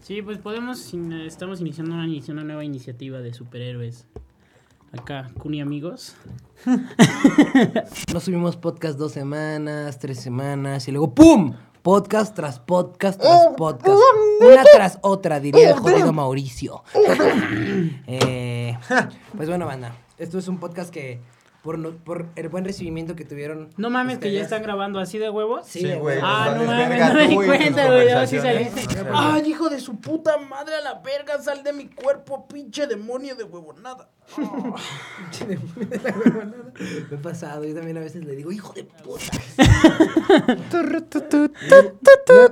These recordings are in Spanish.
Sí, pues podemos, estamos iniciando una, nueva iniciativa de superhéroes. Acá, Cuni amigos. No subimos podcast dos semanas, tres semanas y luego ¡pum! Podcast tras podcast tras podcast. Una tras otra, diría el jodido Mauricio. Eh, pues bueno, banda. Esto es un podcast que por, no- por el buen recibimiento que tuvieron. No mames, que ya están grabando así de huevos. Sí, Sí, de güey. huevo. Ah, pues, no mames, no me di cuenta, güey. Así saliste. Ay, hijo de su puta madre a la verga, sal de mi cuerpo, pinche demonio de huevonada. Me he pasado, yo también a veces le digo, hijo de puta.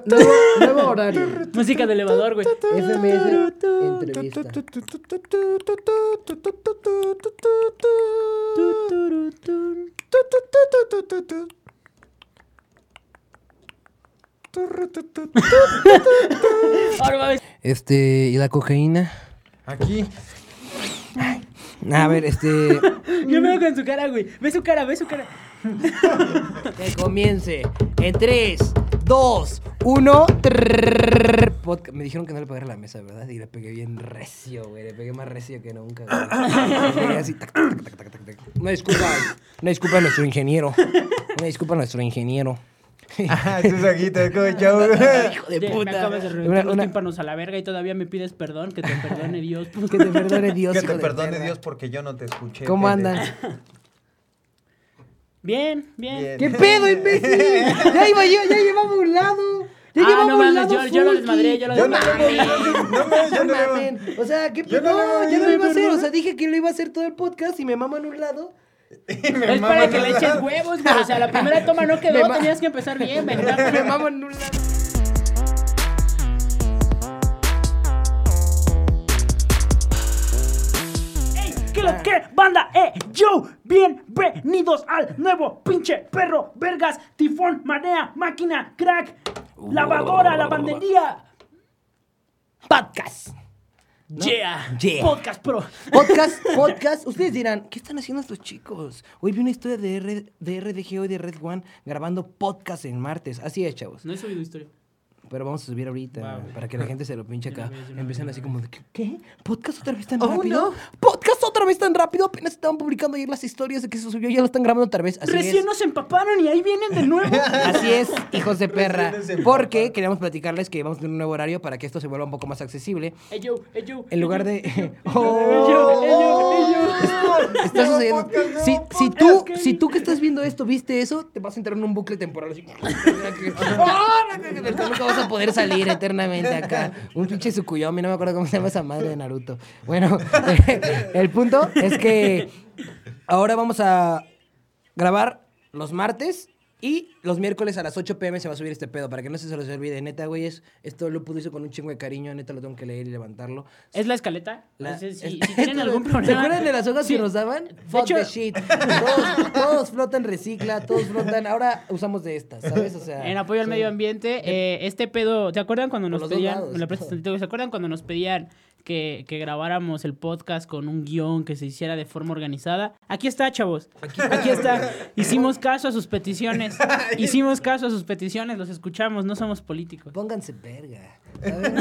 nuevo, nuevo horario. Música de elevador, güey. FMS entrevista. Este, ¿y la cocaína? Aquí. A ver, este. Yo me veo con su cara, güey. Ve su cara, ve su cara. Que comience. En 3, 2, 1. Me dijeron que no le pegara a la mesa, ¿verdad? Y le pegué bien recio, güey. Le pegué más recio que nunca, güey. Le pegué así. tac, tac, tac, tac, tac, tac. Una disculpa. Una disculpa a nuestro ingeniero. Una disculpa a nuestro ingeniero. Ah, tus ojitos, como. Hijo de Me puta. acabas de reventar Una- los una- tímpanos a la verga y todavía me pides perdón, que te perdone Dios. Que te perdone Dios. Que te perdone perra. Dios porque yo no te escuché. ¿Cómo andan? Bien, bien. Bien. ¿Qué pedo, imbécil? Ya iba yo, ya llevaba un lado. Ya Ah, no un mames, lado. yo, yo lo desmadré, yo lo no, desmadré. no, no, no, no, no, yo No no, no. mamen. O sea, ¿qué pedo? no, No, no, yo no no, lo iba a no, hacer. no. O sea, dije que lo iba a hacer todo el podcast y me mamo en un lado. Me Es para que le eches huevos, güey. O sea, la primera toma no Me quedó, tenías que empezar bien, me ¿verdad? mamo en un lado. ¡Ey! ¿Qué lo que, banda? ¡Eh! ¡Yo! Bienvenidos al nuevo pinche perro, vergas, tifón, marea, máquina, crack, lavadora, lavandería. Podcast. Yeah. Yeah. Podcast Pro. Podcast, podcast. Ustedes dirán, ¿qué están haciendo estos chicos? Hoy vi una historia de, R- de RDGO y de Red One grabando podcast en martes. Así es, chavos. No he subido historia. Pero vamos a subir ahorita para que la gente se lo pinche no acá. no Empiezan así como de, ¿qué? ¿qué? ¿Podcast otra vez tan Oh, rápido? no. ¿Podcast otra vez tan rápido? Apenas estaban publicando ayer las historias de que se subió, ya lo están grabando otra vez. Así Recién es. nos empaparon y ahí vienen de nuevo. Así es, hijos de perra. Porque queríamos platicarles que vamos a tener un nuevo horario para que esto se vuelva un poco más accesible. Ey, yo. En lugar de. Ey, ¡Oh! yo, yo. Está sucediendo. podcast, Si, si tú, si tú que estás viendo esto viste eso, te vas a entrar en un bucle temporal así. A poder salir eternamente acá. Un pinche Tsukuyomi, no me acuerdo cómo se llama esa madre de Naruto. Bueno, el punto es que ahora vamos a grabar los martes y los miércoles a las 8 pm se va a subir este pedo para que no se se los olvide. Neta, güey, es, esto lo pudo hizo con un chingo de cariño. Neta, lo tengo que leer y levantarlo. ¿Es la escaleta? La- Entonces, si, es- si tienen algún problema. ¿Se acuerdan de las hojas Sí. que nos daban? Fuck hecho- the shit. Todos, todos flotan recicla, todos flotan. Ahora usamos de estas, ¿sabes? O sea. En apoyo al medio ambiente, eh, este pedo, ¿te acuerdan cuando nos pedían, ¿se acuerdan cuando nos pedían que, que grabáramos el podcast con un guion que se hiciera de forma organizada? Aquí está, chavos. Aquí, está. Hicimos caso a sus peticiones. Hicimos caso a sus peticiones, los escuchamos, no somos políticos. Pónganse verga.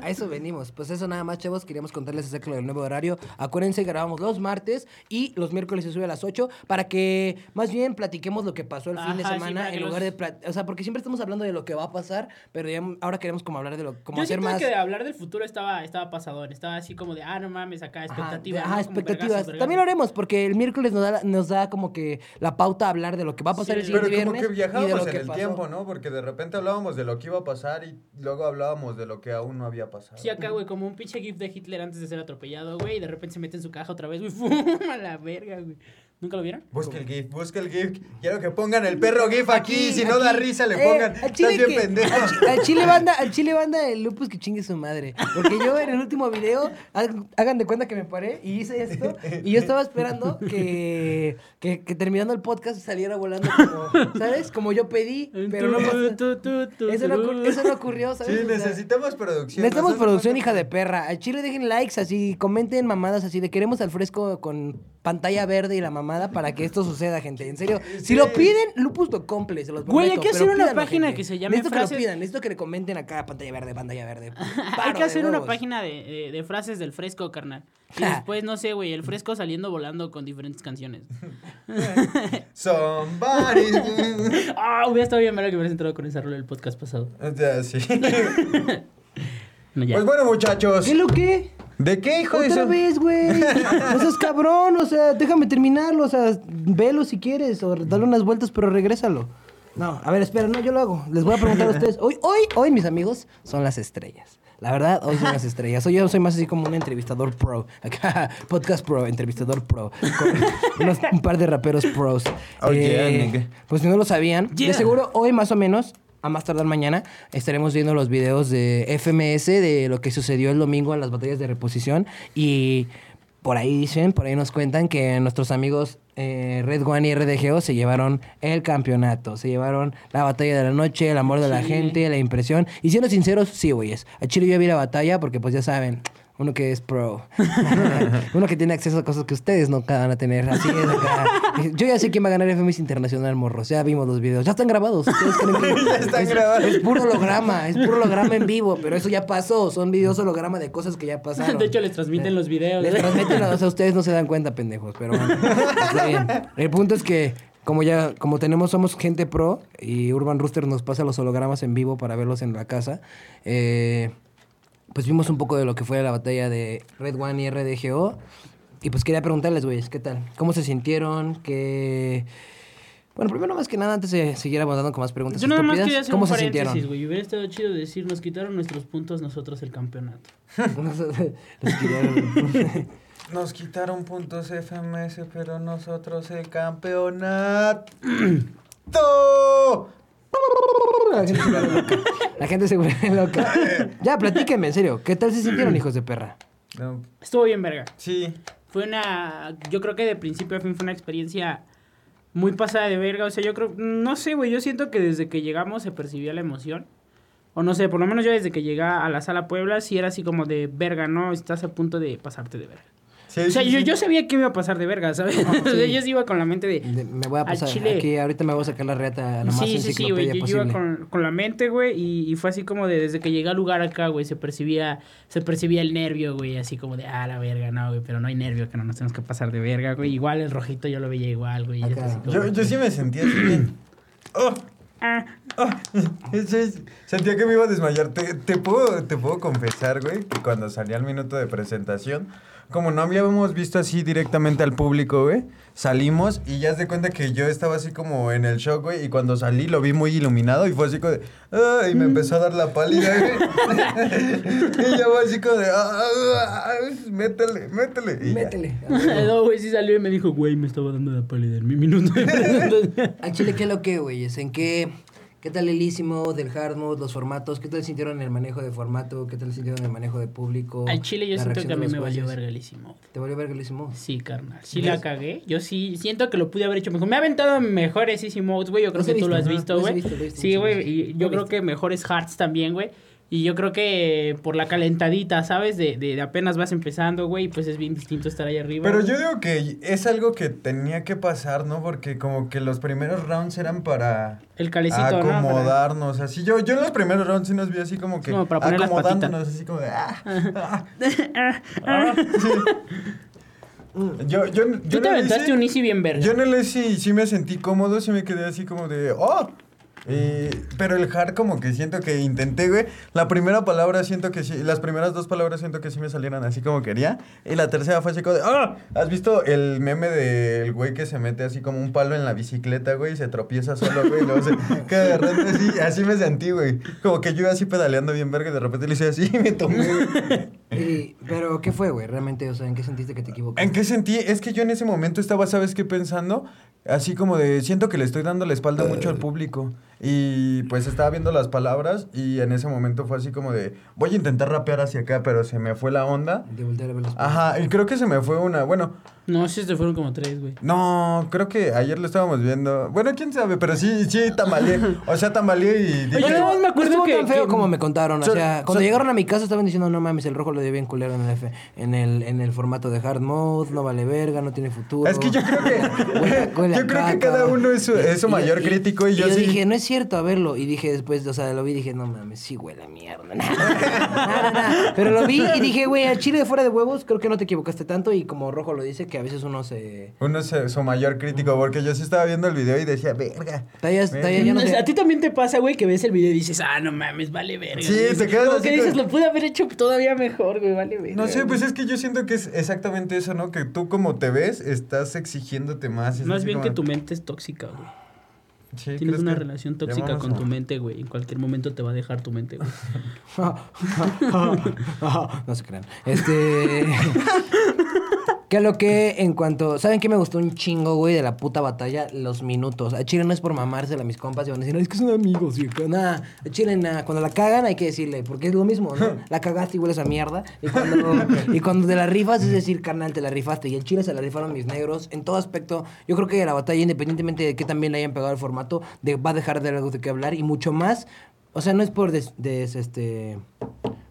A, a eso venimos. Pues eso nada más, chavos. Queríamos contarles acerca del nuevo horario. Acuérdense, grabamos los martes y los miércoles se sube a las 8 para que más bien platiquemos lo que pasó el fin de sí, semana que en los- lugar de... plat- O sea, porque siempre estamos hablando de lo que va a pasar, pero ya ahora queremos como hablar de lo... Como Yo hacer más... que hablar del futuro estaba, estaba pasadón, estaba así como de, ah, no mames, acá, expectativas. Ajá, ¿no? Como expectativas. vergazos. También lo haremos porque el miércoles nos da, nos da como que la pauta a hablar de lo que va a pasar Sí, el siguiente Pero como viernes que y de viajábamos en que el pasó. tiempo, ¿no? Porque de repente hablábamos de lo que iba a pasar y luego hablábamos de lo que aún no había pasado. Sí, acá, güey, como un pinche gif de Hitler antes de ser atropellado, güey, y de repente se mete en su caja otra vez, güey, a la verga, güey. ¿Nunca lo vieron? Busca el GIF, busca el GIF. Quiero que pongan el perro GIF aquí. Aquí, si no da risa, le Eh, pongan. al chile Estás bien que- pendejo. Al, chi- al chile banda, al chile banda, el lupus que chingue su madre. Porque yo en el último video, hagan de cuenta que me paré y hice esto. Y yo estaba esperando que, que, que terminando el podcast saliera volando como, ¿sabes? Como yo pedí, pero no Eso no, eso no ocurrió, ¿sabes? Sí, necesitamos producción. Necesitamos producción, hija de perra. Al chile dejen likes, así, comenten mamadas así de queremos al fresco con pantalla verde y la mamada. Mamada para que esto suceda, gente. En serio, si lo piden, Lupus lo cumple, se los prometo. Güey, hay que hacer una pídanlo, página gente. que se llame Necesito que frases- lo pidan, necesito que le comenten acá, pantalla verde, pantalla verde. Hay que hacer una página de, de- de frases del fresco, carnal. Y después, no sé, güey, el fresco saliendo volando con diferentes canciones. Somebody. Ah, hubiera estado bien ver que hubieras entrado con esa rola del podcast pasado. Ya, sí. No, ya. Pues bueno, muchachos. ¿Qué lo que? ¿De qué, hijo de Otra eso? vez, güey. O sea, es cabrón, o sea, déjame terminarlo, o sea, velo si quieres, o dale unas vueltas, pero regrésalo. No, a ver, espera, no, yo lo hago. Les voy a preguntar a ustedes. Hoy, hoy, hoy, mis amigos, son las estrellas. La verdad, hoy son las estrellas. Hoy yo soy más así como un entrevistador pro. Acá, podcast pro, entrevistador pro. Con unos- un par de raperos pros. Eh, Oh, yeah, nigga. pues si no lo sabían, Yeah. de seguro hoy más o menos, a más tardar mañana, estaremos viendo los videos de FMS de lo que sucedió el domingo en las batallas de reposición. Y por ahí dicen, por ahí nos cuentan que nuestros amigos eh, Red One y RDGO se llevaron el campeonato. Se llevaron la batalla de la noche, el amor de la gente, la impresión. Y siendo sinceros, sí, güeyes. A Chile yo vi la batalla porque pues ya saben... Uno que es pro. Uno que tiene acceso a cosas que ustedes no van a tener. Así es acá. Yo ya sé quién va a ganar FMS Internacional, morros. Ya vimos los videos. Ya están grabados. Ustedes creen que- Ya están es, grabados. Es puro holograma. Es puro holograma en vivo. Pero eso ya pasó. Son videos holograma de cosas que ya pasaron. De hecho, les transmiten los videos. Les transmiten, o sea, ustedes no se dan cuenta, pendejos. Pero bueno, está bien. El punto es que, como ya, como tenemos, somos gente pro y Urban Rooster nos pasa los hologramas en vivo para verlos en la casa. eh, pues vimos un poco de lo que fue la batalla de Red One y RDGO. Y pues quería preguntarles, güeyes, ¿qué tal? ¿Cómo se sintieron? ¿Qué...? Bueno, primero más que nada, antes de seguir abordando con más preguntas Yo nada más estúpidas, quería hacer ¿cómo un se sintieron? güey. Hubiera estado chido decir, nos quitaron nuestros puntos nosotros el campeonato. Los quitaron. Nos quitaron puntos FMS, pero nosotros el campeonato. La gente se vuelve loca. La gente se vuelve loca. Ya, platíquenme, en serio. ¿Qué tal se sintieron, hijos de perra? No, Estuvo bien, verga. sí. Fue una. Yo creo que de principio a fin fue una experiencia muy pasada de verga. O sea, yo creo. No sé, güey. Yo siento que desde que llegamos se percibía la emoción. O no sé, por lo menos yo desde que llegué a la sala Puebla, sí era así como de verga, ¿no? Estás a punto de pasarte de verga. Sí, O sea, sí, yo, sí. yo sabía que me iba a pasar de verga, ¿sabes? O sea, yo sí iba con la mente de. De- me voy a pasar. chile. Aquí, ahorita me voy a sacar la reta la más Sí, sí, sí, güey. Yo, yo iba con, con la mente, güey, y, y fue así como de desde que llegué al lugar acá, güey, se percibía, se percibía el nervio, güey, así como de, ah, la verga, no, güey, pero no hay nervio, que no nos tenemos que pasar de verga, güey. Igual el rojito yo lo veía igual, güey. Yo, yo sí me sentía así bien. Oh, Ah, oh. Sentía que me iba a desmayar. Te, te puedo, te puedo confesar, güey, que cuando salí al minuto de presentación, como no habíamos visto así directamente al público, güey, salimos y ya se cuenta que yo estaba así como en el shock, güey, y cuando salí lo vi muy iluminado y fue así como de, "Ah", y me empezó a dar la pálida, güey. y ya fue así como de, "Ah, ah, ah, métele, métele. Y ya. Métele. no, güey, sí salió y me dijo, güey, me estaba dando la pálida en mi minuto de. Al chile, ¿qué es lo que, güey? ¿En qué? ¿Qué tal el Isimo, del hard mode, los formatos? ¿Qué tal sintieron el manejo de formato? ¿Qué tal sintieron el manejo de público? Al chile yo siento que a mí me valió jueces? vergalísimo. ¿Te valió verga el Isimo? Sí, carnal. Sí la cagué. Yo sí siento que lo pude haber hecho mejor. Me ha aventado mejores easy modes, güey. Yo creo que tú lo has visto, güey. Sí, güey. Y yo creo que mejores hearts también, güey. Y yo creo que por la calentadita, ¿sabes? De, de, de apenas vas empezando, güey. Pues es bien distinto estar ahí arriba. Pero yo digo que es algo que tenía que pasar, ¿no? Porque como que los primeros rounds eran para El calecito, ¿no? Acomodarnos, así. Yo, yo en los primeros rounds sí nos vi así como que Como para poner las acomodándonos, así como de... ah, ah, ah, sí. Yo, yo, yo Tú te aventaste Easy- un easy bien verga. Yo en el Easy sí me sentí cómodo, sí me quedé así como de... ¡Oh! Eh, pero el hard como que siento que intenté, güey. La primera palabra siento que sí, las primeras dos palabras siento que sí me salieron así como quería. Y la tercera fue así como de, ¡ah! ¿Has visto el meme del güey que se mete así como un palo en la bicicleta, güey? Y se tropieza solo, güey. y Luego se queda agarrando así, así me sentí, güey. Como que yo iba así pedaleando bien verga y de repente le hice así y me tomé. Y- pero, ¿qué fue, güey? Realmente, o sea, ¿en qué sentiste que te equivocaste? ¿En qué sentí? Es que yo en ese momento estaba, ¿sabes qué? Pensando, así como de, siento que le estoy dando la espalda mucho al público. Y pues estaba viendo las palabras y en ese momento fue así como de, voy a intentar rapear hacia acá, pero se me fue la onda. De voltear a ver los Ajá, y creo que se me fue una, bueno, No, sí, se fueron como tres, güey. no, creo que ayer lo estábamos viendo. Bueno, quién sabe, pero sí, sí, tambaleé. O sea, tambaleé y dije, Oye, no, me No acuerdo que- tan feo que- como me contaron. O sea, cuando llegaron a mi casa estaban diciendo, no mames, el rojo le dio bien culero en el, F- en el, en el formato de hard mode, no vale verga, no tiene futuro. Es que yo creo que. Huele- huele a yo creo que cada uno es su, es su Y- mayor y- crítico y, yo, sí. dije, no es cierto, a verlo. Y dije después, o sea, lo vi y dije, no mames, sí huele a mierda. Nada, nada. Pero lo vi y dije, güey, al chile de fuera de huevos, creo que no te equivocaste tanto. Y como Rojo lo dice, que a veces uno se. Uno es su mayor crítico, porque yo sí estaba viendo el video y decía, verga. Tallas, verga". tallas, ya no sé. A ti también te pasa, güey, que ves el video y dices, ah, no mames, vale verga. Sí, güey. te quedas Como así que dices, con- lo pude haber hecho todavía mejor, güey, vale verga. No sé, güey. pues es que yo siento que es exactamente eso, ¿no? Que tú como te ves, estás exigiéndote más. Más bien como- que tu mente es tóxica, güey. Sí, Tienes ¿crees una relación tóxica con a- tu mente, güey. En cualquier momento te va a dejar tu mente, güey. no se crean. Este. Que lo que en cuanto. ¿Saben qué me gustó un chingo, güey, de la puta batalla? Los minutos. A Chile no es por mamársela a mis compas y van a decir, "No, es que son amigos, viejo. Nada, a Chile nada. Cuando la cagan hay que decirle, porque es lo mismo, ¿no? La cagaste y hueles a mierda. Y cuando, y cuando te la rifas es decir, carnal, te la rifaste. Y en Chile se la rifaron mis negros. En todo aspecto, yo creo que la batalla, independientemente de que también le hayan pegado el formato, de, va a dejar de algo de qué hablar y mucho más. O sea, no es por des- des- este.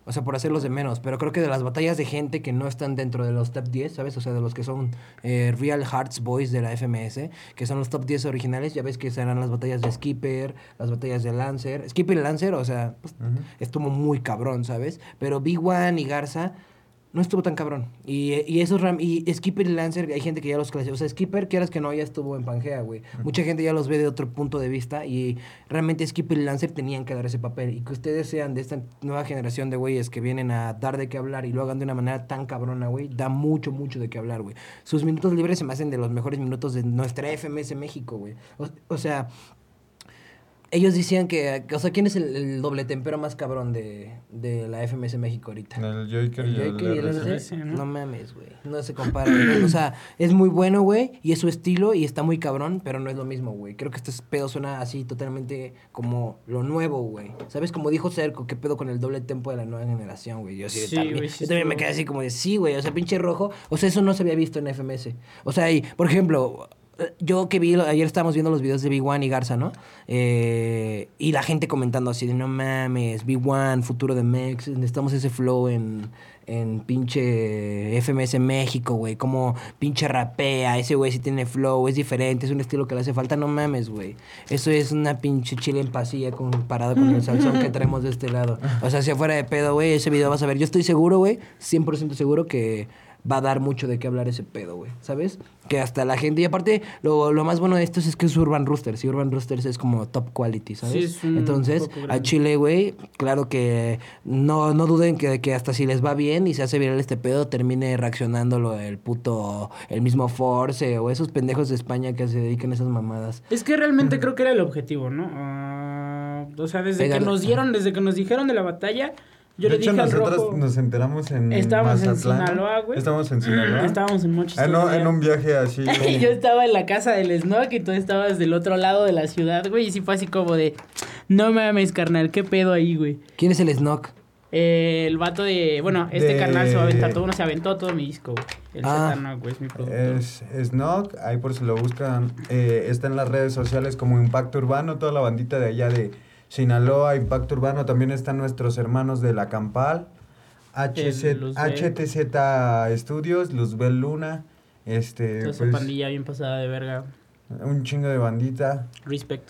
O sea, por hacerlos de menos, pero creo que de las batallas de gente que no están dentro de los top 10, ¿sabes? O sea, de los que son eh, Real Hearts Boys de la FMS, que son los top 10 originales, ya ves que serán las batallas de Skipper, las batallas de Lancer. Skipper y Lancer, o sea, pues, estuvo muy cabrón, ¿sabes? Pero Big One y Garza no estuvo tan cabrón. Y, y esos ram y Skipper y Lancer, hay gente que ya los clasificó. O sea, Skipper, quieras que no, ya estuvo en Pangea, güey. Mucha gente ya los ve de otro punto de vista y realmente Skipper y Lancer tenían que dar ese papel. Y que ustedes sean de esta nueva generación de güeyes que vienen a dar de qué hablar y lo hagan de una manera tan cabrona, güey, da mucho, mucho de qué hablar, güey. Sus minutos libres se me hacen de los mejores minutos de nuestra FMS México, güey. O, o sea, ellos decían que, o sea, ¿quién es el, el doble tempero más cabrón de, de la FMS México ahorita? El Joker y El Joker el ¿no? ¿no? mames, güey. No se compara. güey. o sea, es muy bueno, güey. Y es su estilo y está muy cabrón, pero no es lo mismo, güey. Creo que este pedo suena así totalmente como lo nuevo, güey. ¿Sabes? Como dijo Cerco, qué pedo con el doble tempo de la nueva generación, güey. Yo sí, Sí, también, sí yo también me quedé así como de sí, güey. O sea, pinche rojo. O sea, eso no se había visto en FMS. O sea, y, por ejemplo. Yo que vi, ayer estábamos viendo los videos de Big One y Garza, ¿no? Eh, y la gente comentando así de, no mames, Big One, futuro de Mex, necesitamos ese flow en, en pinche FMS México, güey. Como pinche rapea, ese güey sí tiene flow, es diferente, es un estilo que le hace falta, no mames, güey. Eso es una pinche chile en pasilla comparado con el salsón que traemos de este lado. O sea, si fuera de pedo, güey, ese video vas a ver. Yo estoy seguro, güey, 100% seguro que va a dar mucho de qué hablar ese pedo, güey. ¿Sabes? Que hasta la gente. Y aparte, lo, lo más bueno de esto es que es Urban Roosters. Y Urban Roosters es como top quality, ¿sabes? Sí, es un Entonces, a. Chile, güey, claro que no, no duden que, que hasta si les va bien y se hace viral este pedo, termine reaccionando lo del puto, el mismo Force o esos pendejos de España que se dedican a esas mamadas. Es que realmente creo que era el objetivo, ¿no? Ah, o sea, desde que nos dieron, desde que nos dijeron de la batalla, yo de le hecho, dije al nosotros rojo... nos enteramos en Estábamos en. Sinaloa, güey. Estábamos en Sinaloa. Estábamos en Mochis. Ah, no, en un viaje así. Y yo estaba en la casa del Snock y tú estabas del otro lado de la ciudad, güey. Y sí fue así como de, no mames, carnal, qué pedo ahí, güey. ¿Quién es el Snock? Eh, el vato de, bueno, este De- carnal se va a aventar todo, uno se aventó todo mi disco, güey. El Ah. Güey, es mi productor. Es Snog, ahí por si lo buscan, eh, está en las redes sociales como Impacto Urbano, toda la bandita de allá de Sinaloa, Impacto Urbano, también están nuestros hermanos de La Campal, HZ. HTZ Studios, Luzbel Luna, este, Toda esa pues, pandilla bien pasada de verga. un chingo de bandita. Respect.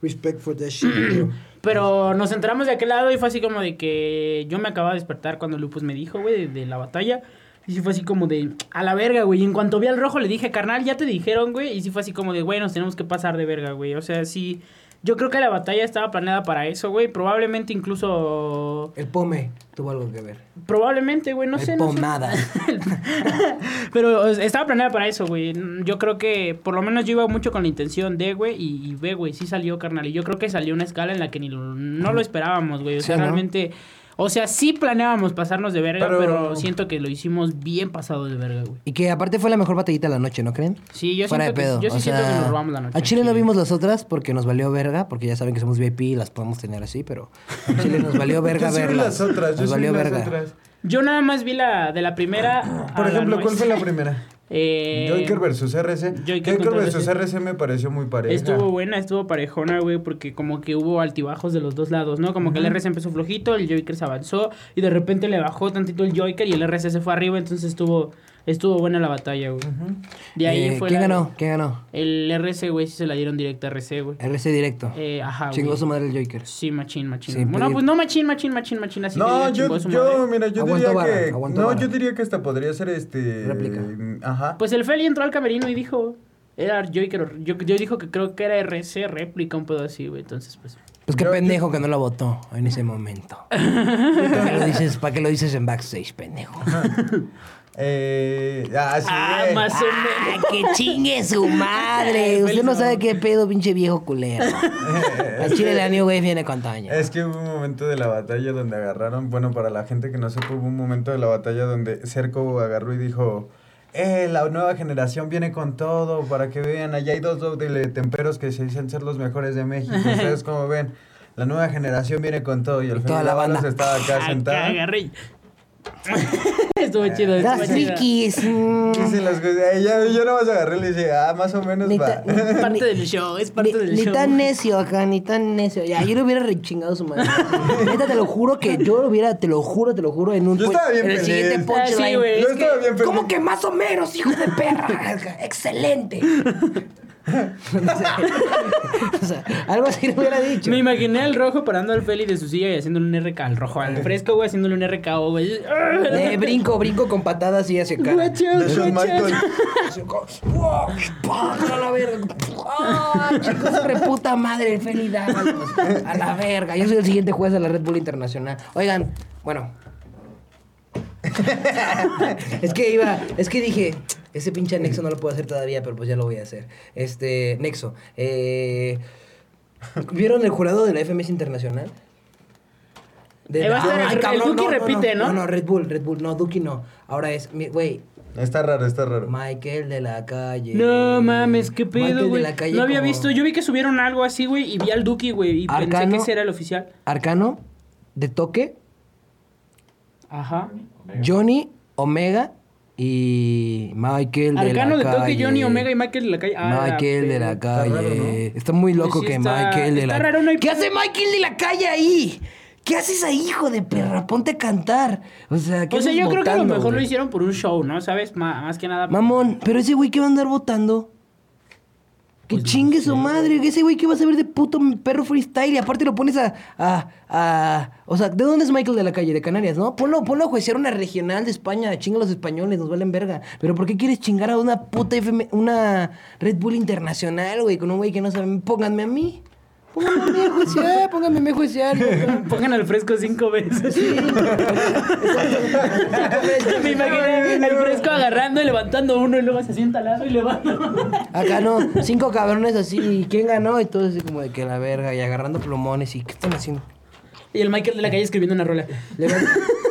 Respect for that shit. Pero nos enteramos de aquel lado y fue así como de que yo me acababa de despertar cuando Lupus me dijo, güey, de, de la batalla. Y sí fue así como de, a la verga, güey. Y en cuanto vi al rojo le dije, carnal, ya te dijeron, güey. Y sí fue así como de, güey, nos tenemos que pasar de verga, güey. O sea, sí. Yo creo que la batalla estaba planeada para eso, güey. Probablemente incluso. El Pome tuvo algo que ver. Probablemente, güey, no el sé. No sé. Pomada. Pero estaba planeada para eso, güey. Yo creo que por lo menos yo iba mucho con la intención de, güey, y, y ve, güey, sí salió, carnal. Y yo creo que salió una escala en la que ni lo- no lo esperábamos, güey. O Sí, sea, ¿no? O sea, sí planeábamos pasarnos de verga, Pero- pero, siento que lo hicimos bien pasado de verga, güey. Y que aparte fue la mejor batallita de la noche, ¿no creen? Sí, yo Fuera de siento pedo. que, yo sí o siento sea, que nos robamos la noche. A Chile no vimos las otras porque nos valió verga, porque ya saben que somos VIP y las podemos tener así, pero a Chile nos valió verga sí verlas. las otras, yo nos sí valió las verga. otras. Yo nada más vi la de la primera. Por ejemplo, ¿cuál fue la primera? Eh, Joker versus RC. Joker Joker, versus RC. RC me pareció muy pareja. Estuvo buena, estuvo parejona, güey, porque como que hubo altibajos de los dos lados, ¿no? Como que el RC empezó flojito, el Joker se avanzó y de repente le bajó tantito el Joker y el RC se fue arriba, entonces estuvo estuvo buena la batalla, güey. De ahí Eh, fue ¿Quién la- ganó? ¿Quién ganó? El RC, güey, sí se la dieron directa a RC, güey. RC directo. Eh, ajá, Chingó su madre el Joker. Sí, machín, machín. Sí, bueno, pues no machín, machín, machín, machín, así que No, yo, yo, mira, yo Aguantó diría vara, que. aguantó No, yo diría que hasta podría ser este. Réplica. Ajá. Pues el Feli entró al camerino y dijo, era Joker, yo, yo dijo que creo que era RC, réplica, un pedo así, güey, entonces pues... Pues qué Yo- pendejo que no lo votó en ese momento. ¿Para qué lo dices, para qué lo dices en backstage, pendejo? Eh, ah, sí. Ah, más o menos. ¡Ah, que chingue su madre! Usted no sabe qué pedo, pinche viejo culero. Al chile el año, güey, viene con Toño. Es que hubo un momento de la batalla donde agarraron, bueno, para la gente que no sepa, hubo un momento de la batalla donde Cerco agarró y dijo, eh, la nueva generación viene con todo, para que vean, allá hay dos doble temperos que se dicen ser los mejores de México, ustedes como ven, la nueva generación viene con todo, y el toda Fede la banda. estaba acá Acá sentado. agarré y- estuvo chido, estuvo Las chido. frikis. las eh, ya- yo nomás agarré y le dije, ah, más o menos Ni va. ta- Es parte del show, es parte Ni, del ni show. tan necio acá, ni tan necio. Ya, yo le hubiera rechingado su madre. Neta, te lo juro que yo lo hubiera, te lo juro, te lo juro, en un Yo estaba bien en el feliz. siguiente Ah, sí, punchline. güey, Yo es que- estaba bien feliz. ¿Cómo que más o menos, hijo de perra? Excelente. o sea, algo así le hubiera dicho. Me imaginé al rojo parando al Feli de su silla y haciéndole un RK al rojo, al fresco, güey, haciéndole un RKO, güey. Eh, brinco, brinco con patadas y hacia cara. De Shawn guachos. Michael. ¡A la verga! ¡Ah, chicos, reputa madre! el Feli Dávalos! ¡A la verga! Yo soy el siguiente juez de la Red Bull Internacional. Oigan, bueno. es que iba... Es que dije... Ese pinche Nexo no lo puedo hacer todavía, pero pues ya lo voy a hacer. Este... Nexo. Eh, ¿Vieron el jurado de la FMS Internacional? Eh, va a estar el- Duki repite, ¿no? No, no, Red Bull, Red Bull. No, Duki no. Ahora es... mi- Güey, Está raro, está raro. Michael de la calle. No mames, qué Michael pedo, de güey. la calle No había visto, yo vi que subieron algo así, güey, y vi al Duki, güey, y pensé que ese era el oficial. Arcano, de toque, Ajá. Johnny, Omega y Michael de Arcano de la toque, calle. Johnny Omega y Michael de la calle. Ah, Michael de la calle. raro, ¿no? Está muy loco Pues sí que está- Michael de está la raro, no hay ¿Qué hace Michael de la calle ahí? ¿Qué haces ahí, hijo de perra? Ponte a cantar. O sea, ¿qué O sea, haces yo creo que a lo mejor lo hicieron por un show, ¿no? ¿Sabes? Más que nada. Mamón, pero ese güey que va a andar votando. Que Pues no chingue su madre, ese güey que va a saber de puto perro freestyle y aparte lo pones a, a, a- O sea, ¿de dónde es Michael de la calle? De Canarias, ¿no? Ponlo, ponlo a juecear una regional de España, chinga a los españoles, nos valen verga. Pero ¿por qué quieres chingar a una puta FM, una Red Bull internacional, güey, con un güey que no sabe? Pónganme a mí. Pónganme a juecear, pónganme a juecear. Pongan al fresco cinco veces. Me imaginé el fresco agarrando y levantando uno y luego se sienta al lado y levanta. Acá no, cinco cabrones así, ¿y quién ganó? Y todo así como de que la verga, y agarrando plumones, y ¿qué están haciendo? Y el Michael de la calle escribiendo una rola. Levan-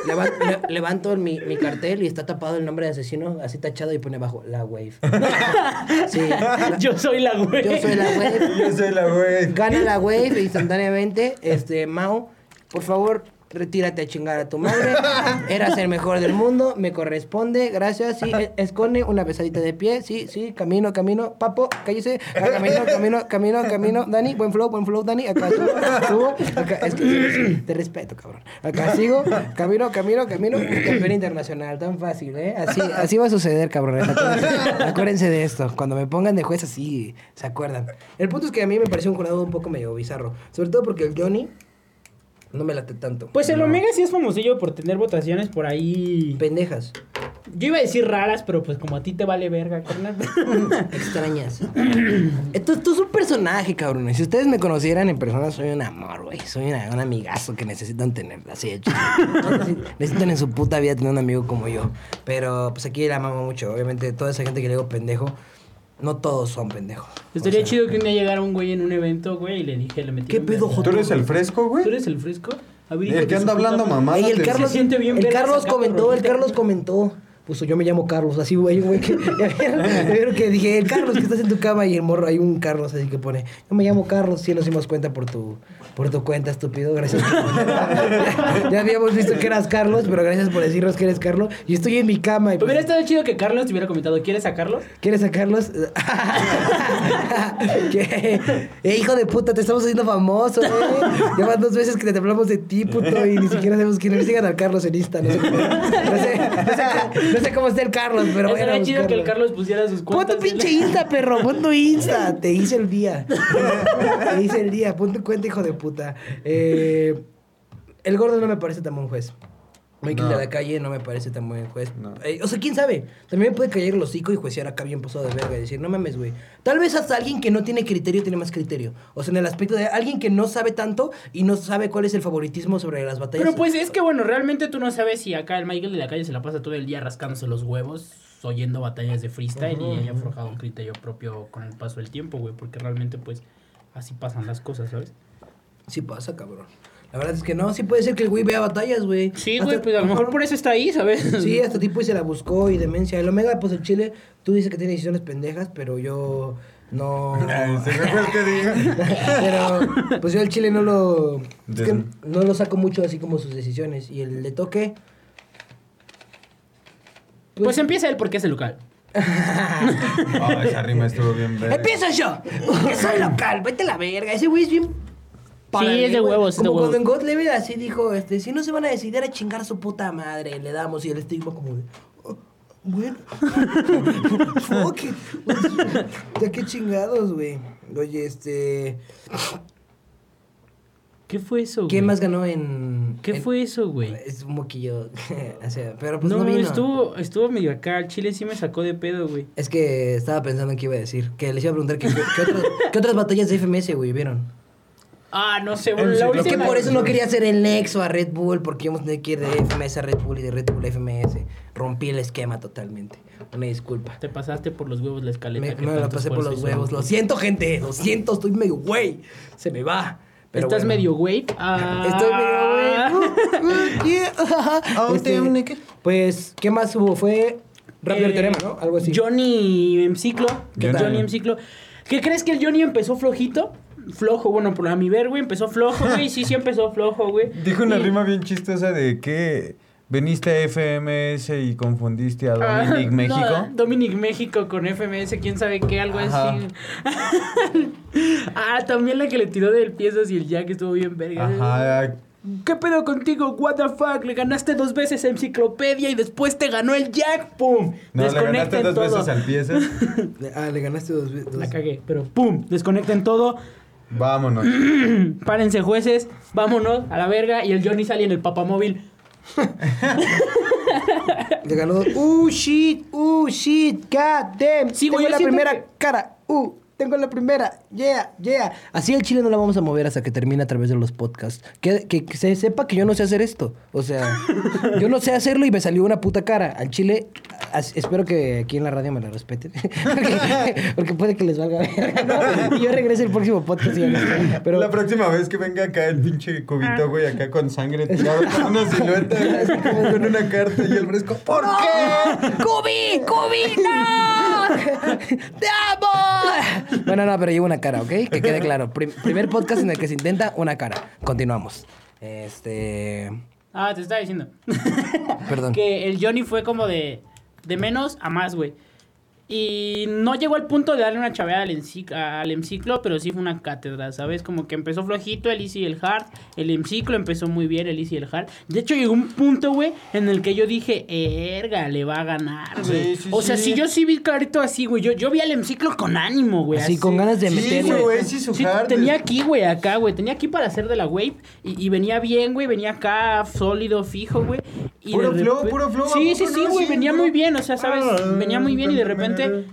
levan- le- levanto mi, mi cartel y está tapado el nombre de asesino, así tachado y pone abajo, la wave. Sí, la- Yo soy la güey. yo soy la wave. Yo soy la güey. Gana la wave instantáneamente. Este, Mau, por favor, retírate a chingar a tu madre. Eras el mejor del mundo, me corresponde. Gracias. Sí, e- esconde una pesadita de pie. Sí, sí, camino, camino. Papo, cállese. Ah, Camino, camino, camino, camino. Dani, buen flow, buen flow, Dani. Acá subo, subo. Acá, es que te respeto, cabrón. Acá sigo, camino, camino, camino. Campeón internacional, tan fácil, ¿eh? Así, así va a suceder, cabrón. Acuérdense, acuérdense de esto. Cuando me pongan de juez así, se acuerdan. El punto es que a mí me pareció un jurado un poco medio bizarro. Sobre todo porque el Johnny no me late tanto. Pues el Omega sí es famosillo por tener votaciones por ahí. Pendejas. Yo iba a decir raras, pero pues como a ti te vale verga, carnal. Extrañas. Esto, esto es un personaje, cabrones. Si ustedes me conocieran en persona, soy un amor, güey. Soy una- un amigazo que necesitan tener. Así de chido. Necesitan en su puta vida tener un amigo como yo. Pero pues aquí la amamos mucho. Obviamente, toda esa gente que le digo pendejo, no todos son pendejos. Estaría O sea, chido que un día llegara un güey en un evento, güey, y le dije, le metí. ¿Qué pedo, vergazo. ¿Tú eres el fresco, güey? ¿Tú eres el fresco? A ver, hijo El que anda hablando mamá. El Carlos, Se siente bien el Carlos comentó, el. Carlos comentó. Puso yo me llamo Carlos, así, güey, güey, que, vieron que dije, el Carlos que estás en tu cama y el morro, hay un Carlos así que pone, yo me llamo Carlos, sí nos dimos cuenta por tu, por tu cuenta, estúpido, gracias. ya, ya habíamos visto que eras Carlos, pero gracias por decirnos que eres Carlos, y estoy en mi cama y Pues hubiera estado chido que Carlos te hubiera comentado, ¿quieres a Carlos? ¿Quieres a Carlos? Eh, hijo de puta, te estamos haciendo famoso, eh. Llevan dos veces que te hablamos de ti, puto, y ni siquiera sabemos quién es. Sigan al Carlos en Insta, no sé no sé, no sé, cómo- no sé cómo está el Carlos, pero bueno. Estaría chido que el. Carlos pusiera sus Pon cuentas. tu pinche Insta, perro, pon tu Insta. Te hice el día. Te hice el día, pon tu cuenta, hijo de puta. Eh, el gordo no me parece tan buen juez. Michael No. de la calle no me parece tan buen juez. No. Eh, o sea, quién sabe. También puede caer el hocico y juecear acá bien posado de verga y decir, no mames, güey. Tal vez hasta alguien que no tiene criterio tiene más criterio. O sea, en el aspecto de alguien que no sabe tanto y no sabe cuál es el favoritismo sobre las batallas. Pero pues es que bueno, realmente tú no sabes si acá el Michael de la calle se la pasa todo el día rascándose los huevos, oyendo batallas de freestyle y haya forjado un criterio propio con el paso del tiempo, güey, porque realmente pues así pasan las cosas, ¿sabes? Sí pasa, cabrón. La verdad es que no, sí puede ser que el güey vea batallas, güey. Sí, Hasta- güey, pues a lo mejor por eso está ahí, ¿sabes? Sí, hasta tipo y se la buscó y demencia. El Omega, pues el Chile, tú dices que tiene decisiones pendejas, pero yo no. Pero, pues yo el Chile no lo. es que Des- no lo saco mucho así como sus decisiones. Y el de toque. Pues empieza él porque es el local. Ah, esa rima estuvo bien verga. ¡Empiezo yo! Que soy local, vete a la verga. Ese güey es bien. Sí, es de huevos, Como cuando en God Level así dijo: este, Si no se van a decidir a chingar a su puta madre, le damos. Y el estigma como de. "Oh, bueno. Fuck. Ya qué chingados, güey. Oye, este. ¿Qué fue eso, güey? ¿Quién más ganó en.? ¿Qué en- fue eso, güey? Es un moquillo. o sea, pero pues no, No, vino. estuvo, estuvo medio acá. El Chile sí me sacó de pedo, güey. Es que estaba pensando en qué iba a decir. Que les iba a preguntar que, qué qué otras batallas de FMS, güey, vieron. Ah, no sé, El bueno, la Es que última... por eso no quería hacer el nexo a Red Bull, porque íbamos a tener que ir de FMS a Red Bull y de Red Bull a FMS. Rompí el esquema totalmente. Una disculpa. Te pasaste por los huevos la escaleta. Me, que me la pasé por los huevos. Lo siento, gente. Lo siento. Estoy medio güey. Se me va. Pero ¿Estás bueno. medio güey? Ah. Estoy medio güey. Uh, uh, yeah. Ah, Este. Pues, ¿qué más hubo? Fue Rapper Eh, Teorema, ¿no? Algo así. Johnny en ciclo. ¿Qué Johnny, tal? en ciclo. ¿Qué crees que el Johnny empezó flojito? Flojo, bueno, por a mi ver, güey, empezó flojo, güey. Sí, sí empezó flojo, güey. Dijo una Y- rima bien chistosa de que veniste a FMS y confundiste a Ah, Dominic no, México. Dominic México con FMS, quién sabe qué, algo Ajá. así. ah, también la que le tiró del pie así el Jack estuvo bien verga. Ajá. ¿Qué pedo contigo? What the fuck? Le ganaste dos veces a Enciclopedia y después te ganó el Jack. ¡Pum! No, le ganaste dos todo. veces al pie. ¿sí? Le- Ah, le ganaste dos veces. La cagué, pero ¡pum! Desconecten todo. Vámonos. Párense jueces, vámonos a la verga. Y el Johnny sale en el papamóvil. Le ganó. Uh, shit, uh, shit, god damn. Sí, güey, Tengo yo la siento primera que- cara. Uh, tengo la primera. Yeah, yeah. Así el chile no la vamos a mover hasta que termine a través de los podcasts. Que, que, que se sepa que yo no sé hacer esto. O sea, yo no sé hacerlo y me salió una puta cara. Al chile, as- espero que aquí en la radio me la respeten. porque, porque puede que les valga ¿no? Y yo regrese el próximo podcast y ya. Pero. La próxima vez que venga acá el pinche cubito, güey, acá con sangre tirado, con una silueta, güey, con una carta y el fresco. ¿Por qué? ¡Cubi! ¡Cubi! ¡No! ¡Te amo! Bueno, no, pero llevo una cara, ¿ok? Que quede claro. Prim- primer podcast en el que se intenta una cara. Continuamos. Este. Ah, te estaba diciendo. Perdón. que el Johnny fue como de, de menos a más, güey. Y no llegó al punto de darle una chaveada al, encic- al Emciclo, pero sí fue una cátedra, ¿sabes? Como que empezó flojito el Easy y el Hard. El Emciclo empezó muy bien, el Easy y el Hard. De hecho, llegó un punto, güey, en el que yo dije, erga, le va a ganar, güey. Sí, sí, o sea, sí. si yo sí vi clarito así, güey. Yo, yo vi al Emciclo con ánimo, güey. Así, con ganas de Sí, meterle. güey, sí, su Sí, hard. tenía aquí, güey, acá, güey. Tenía aquí para hacer de la wave. Y, y venía bien, güey. Venía acá sólido, fijo, güey. Y Puro de flow, puro flow, ¿a Sí, sí, sí, güey. Venía muy bien, o sea, ¿sabes? Ah, venía muy bien y de repente.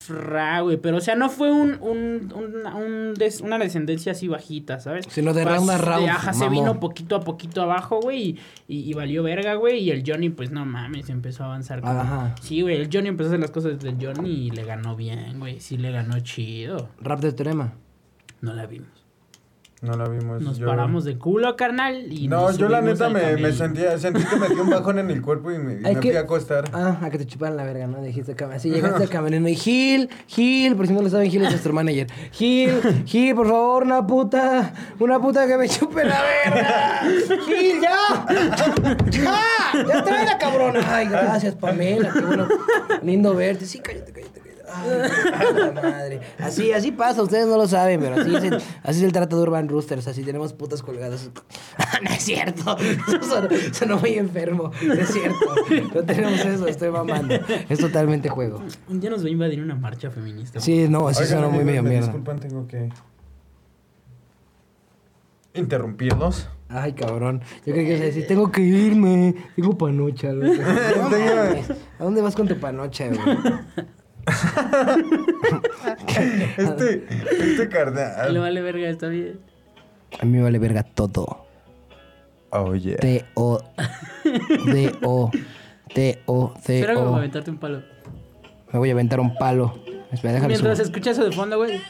Fra, güey. Pero, o sea, no fue un, un, un- un des- una descendencia así bajita, ¿sabes? Sino de round a round, Ajá, se vino poquito a poquito abajo, güey. Y, y- y valió verga, güey. Y el Johnny, pues no mames, empezó a avanzar. como- Ajá. Sí, güey. El Johnny empezó a hacer las cosas del Johnny y le ganó bien, güey. Sí, le ganó chido. Rap de teorema. No la vimos. No la vimos. Nos yo- paramos de culo, carnal. Y No, yo la neta me, me sentía, sentí que me dio un bajón en el cuerpo y me, y me que- fui a acostar. Ah, a que te chuparan la verga, ¿no? Dijiste camerino. Sí, llegaste al camerino y Gil, Gil, por si no lo saben, Gil es nuestro manager. Gil, Gil, por favor, una puta, una puta que me chupe la verga. Gil, ya. Ya, ya trae la cabrona. Ay, gracias, Pamela, qué bueno. Lindo verte. Sí, cállate, cállate, cállate. Ay, madre. Así, así pasa, ustedes no lo saben, pero así es el, así es el trato de Urban Roosters, así tenemos putas colgadas. no es cierto. Eso sonó, sonó muy enfermo. No es cierto. No tenemos eso, estoy mamando. Es totalmente juego. Un día nos va a invadir una marcha feminista. Sí, no, así Oigan, sonó muy medio me mierda. Disculpan, tengo que interrumpirlos. Ay, cabrón. Yo creo que ibas a decir, tengo que irme. Tengo panocha. No. ¿A dónde vas con tu panocha, güey? Este, este Le carnal. vale verga, está bien. A mí me vale verga todo. Oh, yeah. T-O. D-O. T-O. Espera como C-O. aventarte un palo. Me voy a aventar un palo. Espera, déjame Mientras escuchas eso de fondo, güey.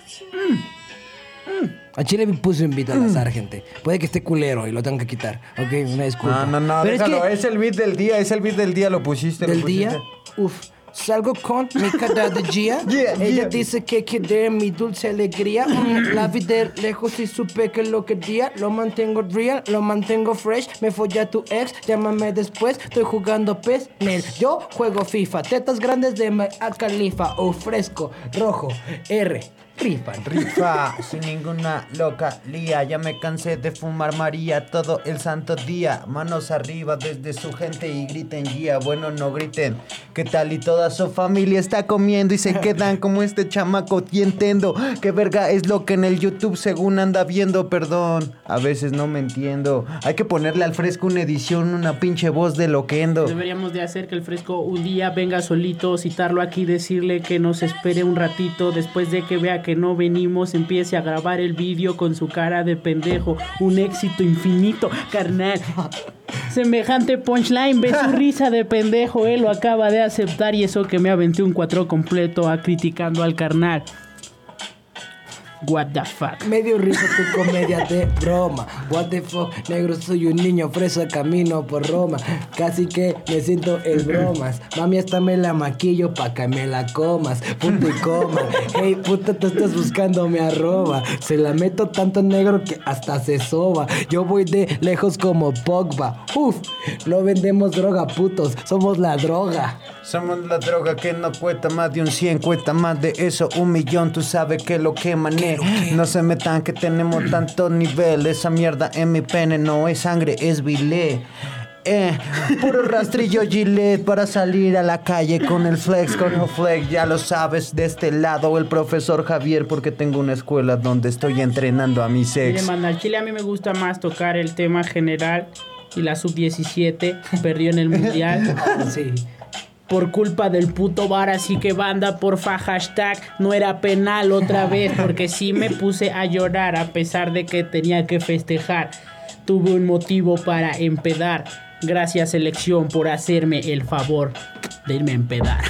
A Chile me puso invito al azar, gente. Puede que esté culero y lo tengo que quitar. Ok, una disculpa. No, no, no, Pero es déjalo. que Es, el beat del día, es el beat del día, lo pusiste. lo del día, pusiste. uf, salgo con mi cara de. Yeah, Ella yeah. dice que quiere mi dulce alegría. Mm, La vi de lejos y supe que lo quería. Lo mantengo real, lo mantengo fresh. Me folla tu ex, llámame después. Estoy jugando PES, Nel. Yo juego FIFA. Tetas grandes de a Califa. O fresco, rojo, R. Rifan. Rifa, sin ninguna loca lía. Ya me cansé de fumar María todo el santo día. Manos arriba desde su gente y griten guía. Bueno, no griten. ¿Qué tal? Y toda su familia está comiendo y se quedan como este chamaco. Y entiendo que verga es lo que en el YouTube según anda viendo. Perdón, a veces no me entiendo. Hay que ponerle al fresco una edición, una pinche voz de loquendo. Deberíamos de hacer que el fresco un día venga solito, citarlo aquí, decirle que nos espere un ratito. Después de que vea que no venimos, empiece a grabar el vídeo con su cara de pendejo. Un éxito infinito, carnal. Semejante punchline, ve su risa de pendejo, él lo acaba de aceptar y eso que me aventé un cuatro completo a criticando al carnal. What the fuck. Medio risa tu comedia de broma. What the fuck, negro, soy un niño fresa, camino por Roma. Casi que me siento el bromas. Mami, hasta me la maquillo pa' que me la comas. Punto y coma. Hey, puta, te estás buscando mi arroba. Se la meto tanto negro que hasta se soba. Yo voy de lejos como Pogba. Uf, no vendemos droga, putos. Somos la droga. Somos la droga que no cuesta más de un 100, cuesta más de eso, un millón. Tú sabes que lo que mané. No se metan que tenemos tanto nivel. Esa mierda en mi pene no es sangre, es bilé. Eh, puro rastrillo Gillette para salir a la calle con el flex, con el flex, ya lo sabes, de este lado el profesor Javier porque tengo una escuela donde estoy entrenando a mis Mire, ex. manda, al Chile a mí me gusta más tocar el tema general y la sub-17 perdió en el mundial Sí. Por culpa del puto bar, así que banda, porfa, hashtag, no era penal otra vez, porque sí me puse a llorar a pesar de que tenía que festejar. Tuve un motivo para empedar. Gracias selección por hacerme el favor de irme a empedar.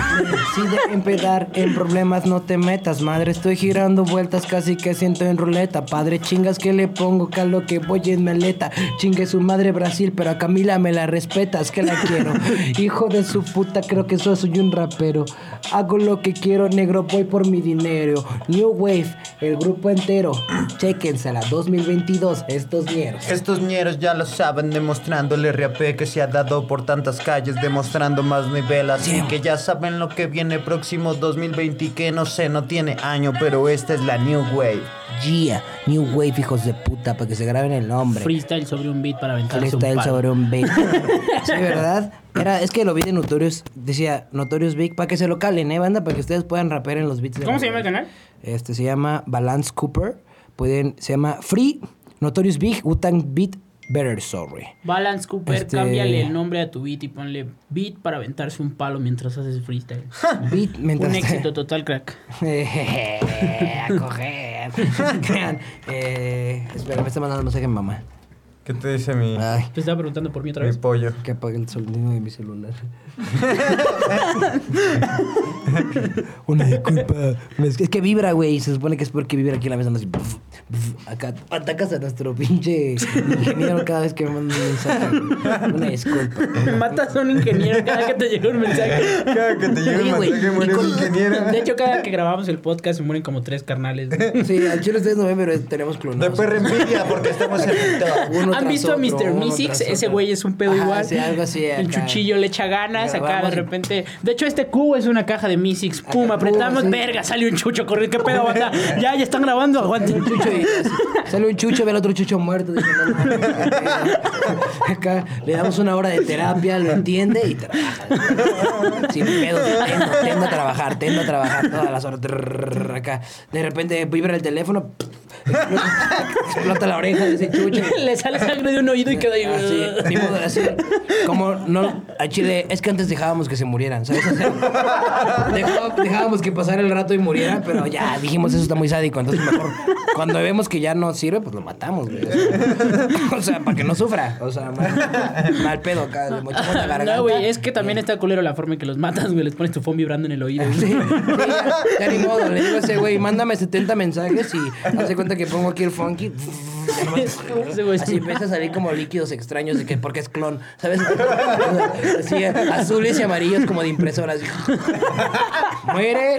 Si de empedar en problemas no te metas, madre. Estoy girando vueltas casi que siento en ruleta. Padre, chingas que le pongo que a lo que voy en maleta. Chingue su madre Brasil, pero a Camila me la respetas, que la quiero. Hijo de su puta, creo que soy, soy un rapero. Hago lo que quiero, negro, voy por mi dinero. New Wave, el grupo entero. Chéquensela, 2022, estos ñeros. Estos ñeros ya lo saben, demostrando el RAP que se ha dado por tantas calles, demostrando más nivel. Así que ya saben lo que viene próximo 2020 y que no sé, no tiene año, pero esta es la New Wave. Yeah, New Wave, hijos de puta, para que se graben el nombre. Freestyle sobre un beat para aventarse Freestyle sobre un beat. sí, ¿verdad? Era, es que lo vi de Notorious, decía Notorious Big, para que se lo calen, ¿eh, banda? Para que ustedes puedan rapear en los beats. de ¿Cómo se llama el canal? Este se llama Balance Cooper. Pueden, se llama Free Notorious Big Wu-Tang Beat Better Sorry. Balance Cooper, Este- cámbiale el nombre a tu beat y ponle beat para aventarse un palo mientras haces freestyle. Beat mientras. un éxito total, crack. a coger. Eh, espera, me está mandando un mensaje mi mamá. ¿Qué te dice mi, Ay, Te estaba preguntando por mí otra mi vez. pollo? que apague el sonido de mi celular. Una disculpa. Es que, es que vibra, güey. Se supone que es porque vibra aquí en la mesa. Así, pf, acá atacas a nuestro pinche ingeniero cada vez que me manda un mensaje. Una disculpa. Me matas a un ingeniero cada que te llega un mensaje. Cada que te llega un mensaje muere y un con- ingeniero. De hecho, cada que grabamos el podcast se mueren como tres carnales. Sí, al chile ustedes no ven, pero tenemos De clonados. perra envidia porque estamos en TikTok. Uno ¿Han visto a Mr. Mystics? Ese güey es un pedo Ajá, igual. sí, algo así. El acá. chuchillo le echa ganas, acá de repente. De hecho, este cubo es una caja de Mystics. Pum, Acá, apretamos, pum, verga, sale un chucho corriendo. ¿Qué pedo, banda? Ya, ya están grabando, aguante. Un chucho y así, sale un chucho, ve al otro chucho muerto. dice, no, no, no, Acá le damos una hora de terapia, lo entiende y trabaja. Sin pedo, tendo, tendo a trabajar, tendo a trabajar todas las horas. Acá, de repente vibra el teléfono, explota, la oreja de ese chucho. Le sale sangre de un oído y queda ahí. Así, ni modo, así, como no, a Chile, es que antes dejábamos que se murieran, ¿sabes? O sea, dejaba- dejábamos que pasara el rato y murieran, pero ya dijimos, eso está muy sádico, entonces mejor, cuando vemos que ya no sirve, pues lo matamos, güey. O sea, para que no sufra, o sea, mal, mal pedo acá, le mochamos la garganta. No, güey, es que también está culero la forma en que los matas, güey. Les pones tu phone vibrando en el oído. güey. Sí, sí, ya, ya ni modo, le digo a ese güey, mándame 70 mensajes y hace cuenta que pongo aquí el funky. Así empieza a salir como líquidos extraños de que porque es clon, ¿sabes? Así, azules y amarillos como de impresora. así. Muere,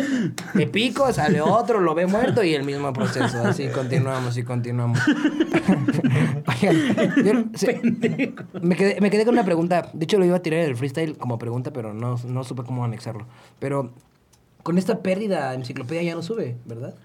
le pico, sale otro, lo ve muerto y el mismo proceso. Así continuamos y continuamos. Oigan, yo- se- me, quedé, me quedé con una pregunta. De hecho, lo iba a tirar en el freestyle como pregunta, pero no, no supe cómo anexarlo. Pero con esta pérdida, enciclopedia ya no sube, ¿verdad?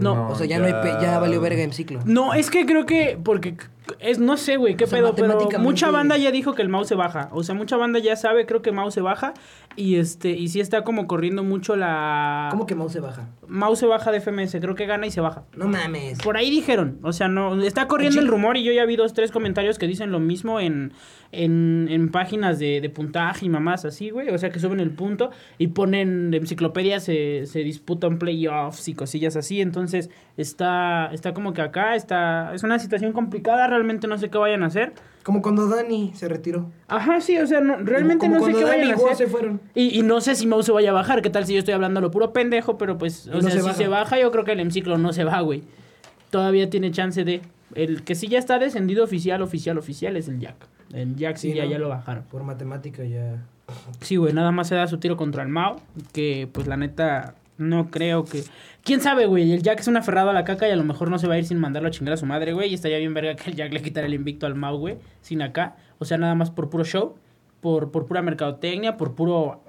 No, o sea, ya, no hay pe- ya valió verga en ciclo. No, es que creo que porque es no sé, güey, qué O sea, pedo, pero mucha banda ya dijo que el mouse se baja. O sea, mucha banda ya sabe, creo que mouse se baja y este y sí está como corriendo mucho la ¿Cómo que mouse se baja? mouse se baja de FMS, creo que gana y se baja. No mames. Por ahí dijeron, o sea, no está corriendo el rumor y yo ya vi dos, tres comentarios que dicen lo mismo en, en, en páginas de, de puntaje y mamás así, güey. O sea, que suben el punto y ponen enciclopedia, se, se disputan playoffs y cosillas así. Entonces, está, está como que acá, está, es una situación complicada, realmente no sé qué vayan a hacer. Como cuando Dani se retiró. Ajá, sí, o sea, no, realmente Como no sé qué Dani vayan a hacer. se fueron. Y, y no sé si Mouse se vaya a bajar. ¿Qué tal si yo estoy hablando lo puro pendejo? Pero pues, Y o no sea, se si baja. se baja, yo creo que el Emciclo no se va, güey. Todavía tiene chance de. El que sí ya está descendido oficial, oficial, oficial es el Jack. El Jack sí, Sí, ya, ¿no? ya lo bajaron. Por matemática ya. Sí, güey, nada más se da su tiro contra el Mao. Que pues la neta, no creo que. Quién sabe, güey. El Jack es un aferrado a la caca y a lo mejor no se va a ir sin mandarlo a chingar a su madre, güey. Y estaría bien verga que el Jack le quitara el invicto al Mao, güey. Sin acá. O sea, nada más por puro show. Por, por pura mercadotecnia, por puro.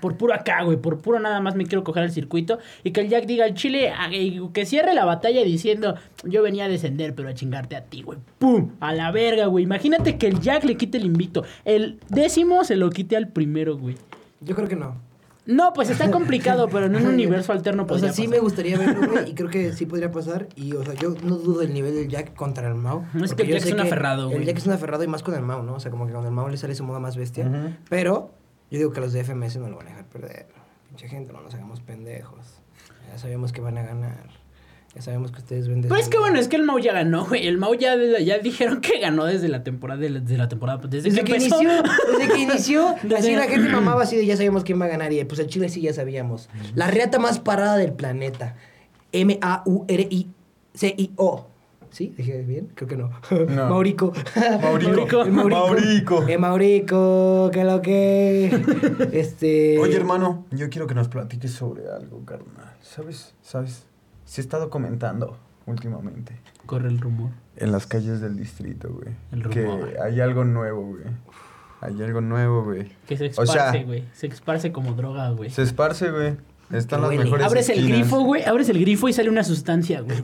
Por puro acá, güey. Por puro nada más me quiero coger el circuito. Y que el Jack diga al Chile. ah, Que cierre la batalla diciendo. Yo venía a descender, pero a chingarte a ti, güey. ¡Pum! A la verga, güey. Imagínate que el Jack le quite el invicto. El décimo se lo quite al primero, güey. Yo creo que no. No, pues está complicado, pero en un universo alterno O podría sea, sí pasar. me gustaría verlo, güey, y creo que sí podría pasar. Y, o sea, yo no dudo del nivel del Jack contra el Mao. No, es que el Jack es un aferrado, güey. El Jack es un aferrado y más con el Mao, ¿no? O sea, como que con el Mao le sale su moda más bestia. Pero yo digo que los de FMS no lo van a dejar perder. Pinche gente, no nos hagamos pendejos. Ya sabemos que van a ganar. Ya sabemos que ustedes ven Pero es que bueno, es que el Mau ya ganó, güey. El Mau ya, ya dijeron que ganó desde la temporada, desde la temporada, desde, Desde que, inició, desde que inició, Desde- así la gente mamaba así de ya sabíamos quién va a ganar y pues el Chile sí ya sabíamos. La reata más parada del planeta. M-A-U-R-I-C-I-O. ¿Sí? ¿Dije bien? Creo que no. No. Maurico. Maurico. Maurico. Eh, Maurico, que lo que. Este. Oye, hermano, yo quiero que nos platiques sobre algo, carnal. ¿Sabes? ¿Sabes? Se ha estado comentando últimamente Corre el rumor. en las calles del distrito, güey. El Que rumor. hay algo nuevo, güey. Hay algo nuevo, güey. Que se O sea- esparce, güey. se esparce como droga, güey. Se esparce, güey. Están las huele. mejores Abres el grifo, güey. Abres el grifo y sale una sustancia, güey.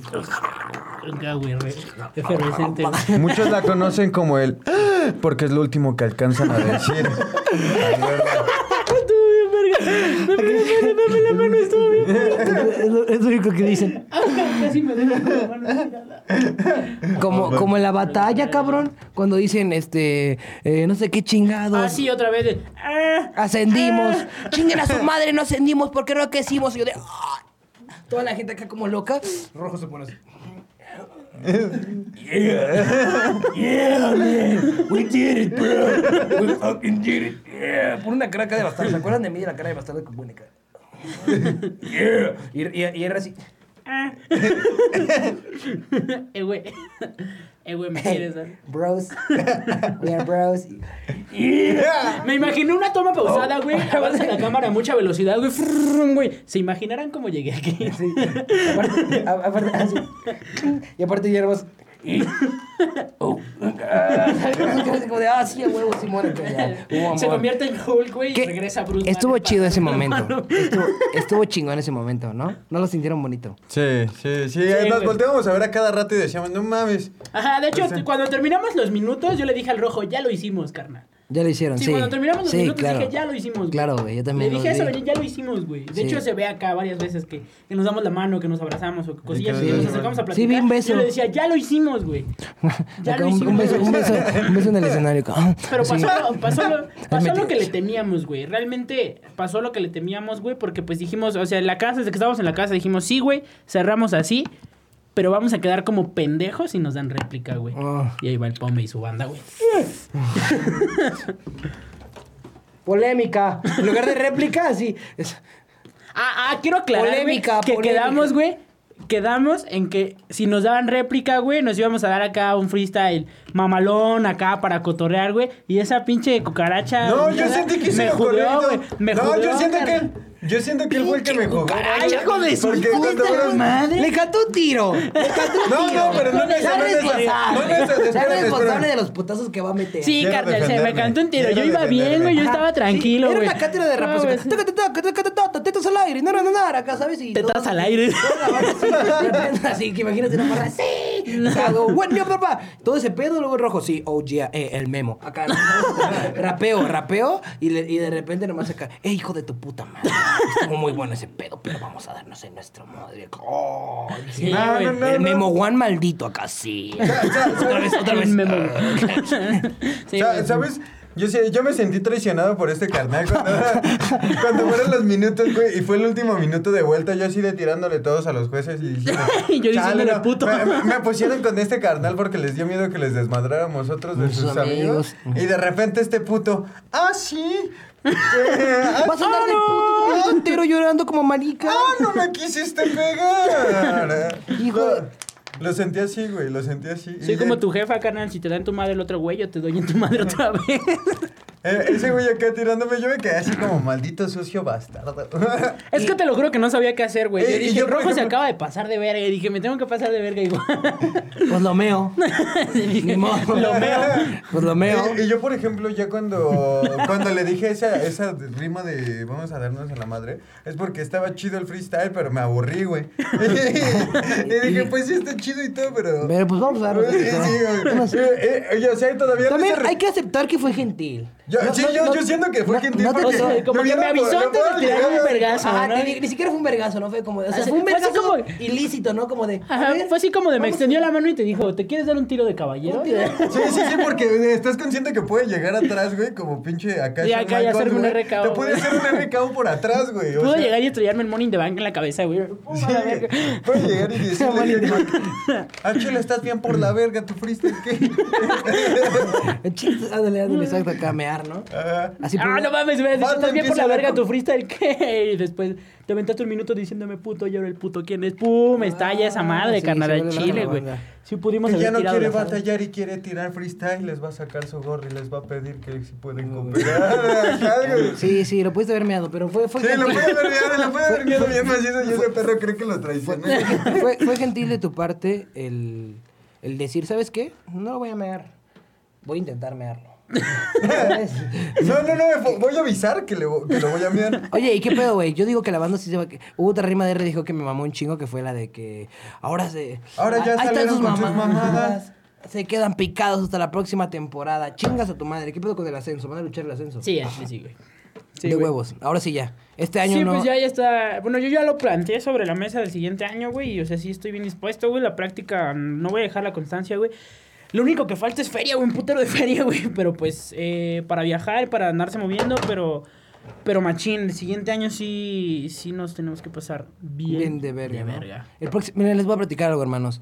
Acá, güey. re- Efervescente, güey. Muchos la conocen como el... Porque es lo último que alcanzan a decir. Dame la mano, dame la mano, estuvo bien. Es lo, es lo único que dicen. Casi me la mano. Como, como en la batalla, cabrón. Cuando dicen, este. eh, no sé qué chingados. Ah, sí, otra vez. de, ah. Ascendimos. Chinguen a su madre, no ascendimos. ¿Por qué no que hicimos? Y yo de. "Ah". Toda la gente acá como loca. Rojo se pone así. Yeah. Yeah, man. We did it, bro. We fucking did it. Yeah. Pone una cara acá de bastardo. ¿Se acuerdan de mí de la cara de bastardo con buena cara? yeah. Y, y, y era así. Ah. eh, güey. Eh, güey, me quieres, ¿eh? Bros. We are bros. Me imaginé una toma pausada, güey. Avanza la cámara a mucha velocidad, güey. Güey. ¿Se imaginarán cómo llegué aquí? Sí. Aparte, aparte, así. Y aparte ya éramos. Oh. Así como de, ah, sí, a huevo, ya. Hubo Se convierte en Hulk, güey, y regresa Bruce Estuvo Banner chido para- ese momento. Estuvo, estuvo chingón ese momento, ¿no? ¿No lo sintieron bonito? Sí, sí, sí. Sí, nos volteamos a ver a cada rato y decíamos, no mames. Ajá, de hecho, Sí. cuando terminamos los minutos, yo le dije al rojo, ya lo hicimos, carnal. Ya lo hicieron, Sí, sí. cuando terminamos los Sí, minutos claro. dije, ya lo hicimos. güey". Claro, güey, yo también Le lo dije eso, vi. ya lo hicimos, güey. De Sí. hecho, se ve acá varias veces que, que nos damos la mano, que nos abrazamos o cosillas que y nos acercamos a Sí, platicar. vi un beso. Yo le decía, ya lo hicimos, güey. Ya Acá lo un, hicimos. un beso, un beso, un beso en el escenario. Ah, Pero sí. pasó, pasó, lo, pasó lo que le temíamos, güey. Realmente pasó lo que le temíamos, güey, porque pues dijimos, o sea, en la casa, desde que estábamos en la casa, dijimos, sí, güey, cerramos así, pero vamos a quedar como pendejos y nos dan réplica, güey. Ah. Y ahí va el Pome y su banda, güey. Polémica. En lugar de réplica, sí. Es- Ah, ah, quiero aclarar, güey, Polémica, que polémica. quedamos, güey, quedamos en que si nos daban réplica, güey, nos íbamos a dar acá un freestyle mamalón acá para cotorrear, güey, y esa pinche cucaracha... No, yo sentí que me me ocurrió. güey, me No, yo siento que yo siento que él fue el que me jugó. Ay, hijo de su Porque puta fueron- madre. Le cantó un tiro. Le cantó un No, tiro. no, pero no Sea necesariamente- responsable. Sea responsable de los putazos que va a meter. Sí, Quiero carnal, se me defenderme. cantó un tiro. Yo Quiero iba bien, defenderme. güey, yo Ajá. estaba tranquilo, Sí, güey. Era una cátedra de No, güey, Tetas al aire. No, no, no, no. Acá, ¿sabes? Y Tetas todo- al aire. toda la banda así, Así que imagínate una morra. Sí. Hago, bueno, papá. Todo ese pedo, luego rojo. Sí, oh, yeah, eh, el memo. Acá. ¿no? rapeo, rapeo. Y, le- y de repente nomás acá. Eh, hijo de tu puta madre. Estuvo muy bueno ese pedo, pero vamos a darnos en nuestro madre. Oh, Sí. No, güey. no, no, el no. memo one maldito acá, sí. Otra vez, otra vez. memo. Sí, Sa- güey. ¿Sabes? Yo, yo me sentí traicionado por este carnal cuando, cuando fueron los minutos, güey, y fue el último minuto de vuelta, yo así de tirándole todos a los jueces y diciendo... Y yo "Chale, diciéndole no". puto. Me, me- pusieron con este carnal porque les dio miedo que les desmadráramos otros de Sus sus amigos. amigos. Y de repente este puto, ah, sí, Vas a andar de puto entero llorando como marica. ah, no me quisiste pegar. Hijo Lo, de- lo sentí así, güey, lo sentí así. Soy Y como tu jefa, carnal. Si te dan tu madre el otro güey, yo te doy en tu madre otra vez. Eh, ese güey acá tirándome, yo me quedé así como maldito sucio bastardo. Es que te lo juro que no sabía qué hacer, güey. Yo Eh, dije, yo, rojo se acaba de pasar de verga. Y dije, me tengo que pasar de verga igual. Pues lo meo. Y dije, Ni modo. Lo meo. Pues lo meo. Y, y yo, por ejemplo, ya cuando, cuando le dije esa, esa rima de vamos a darnos a la madre, es porque estaba chido el freestyle, pero me aburrí, güey. y dije, pues sí está chido y todo, pero... Pero pues vamos a darnos. Sí, sí, güey. Eh, eh, Oye, o sea, todavía También no se hay que aceptar que fue gentil. Yo- sí, yo- yo siento que fue no te- como Me que me avisó me antes de un vergazo, ni, siquiera fue un vergazo, ¿no? Fue como. O sea, fue un vergazo como- ilícito, ¿no? Como de. Ajá, ver, fue así como de me extendió la mano y te dijo, ¿te quieres dar un tiro de caballero? Sí, sí, sí, porque estás consciente que puede llegar atrás, güey, como pinche acá. Sí, Shawn acá y hacerme un. RKO, Te puede hacer un RKO por atrás, güey. o Pudo sea, llegar y estrellarme el morning de bank en la cabeza, güey. Pum, a la verga. Puede llegar y decirle que ah, chile, estás bien por la verga, tu freestyle, ¿qué? Ándale, ándale, exacto, acá ¿no? Ajá. Así Ah, no mames. Banda, Estás bien por la verga con- tu freestyle, ¿qué? Y después te aventaste un minuto diciéndome puto y ahora el puto quién es. ¡Pum! Estalla esa madre, Ah, sí, carnal, al chile, güey. Sí pudimos Que ya no quiere batallar y quiere tirar freestyle, les va a sacar su gorro y les va a pedir que si pueden cooperar. Ajá, güey. Sí, sí, lo pudiste haber meado, pero fue, fue Sí, lo gentil. puede haber lo puede haber viado bien macizo y ese perro cree que lo traicionó. fue, fue gentil de tu parte el, el decir, ¿sabes qué? No lo voy a mear. Voy a intentar mearlo. No, no, no, voy a avisar que, le, que lo voy a enviar. Oye, ¿y qué pedo, güey? Yo digo que la banda sí se va... que- Hubo otra rima de R dijo que me mamó un chingo, que fue la de que... Ahora se... Ahora ya Ahí están salieron sus con sus mamadas. Se quedan picados hasta la próxima temporada. Chingas a tu madre. ¿Qué pedo con el ascenso? ¿Van a luchar el ascenso? Sí, así sí, güey. Sí, de güey. huevos. Ahora sí ya. Este año Sí, no... pues ya, ya está. Bueno, yo ya lo planteé sobre la mesa del siguiente año, güey. Y, o sea, sí estoy bien dispuesto, güey. La práctica, no voy a dejar la constancia, güey. Lo único que falta es feria, güey. Un putero de feria, güey. Pero pues, eh, para viajar, para andarse moviendo, pero. Pero machín, el siguiente año sí, sí nos tenemos que pasar bien, Bien de verga. de ¿no? verga. El próximo, miren, les voy a platicar algo, hermanos.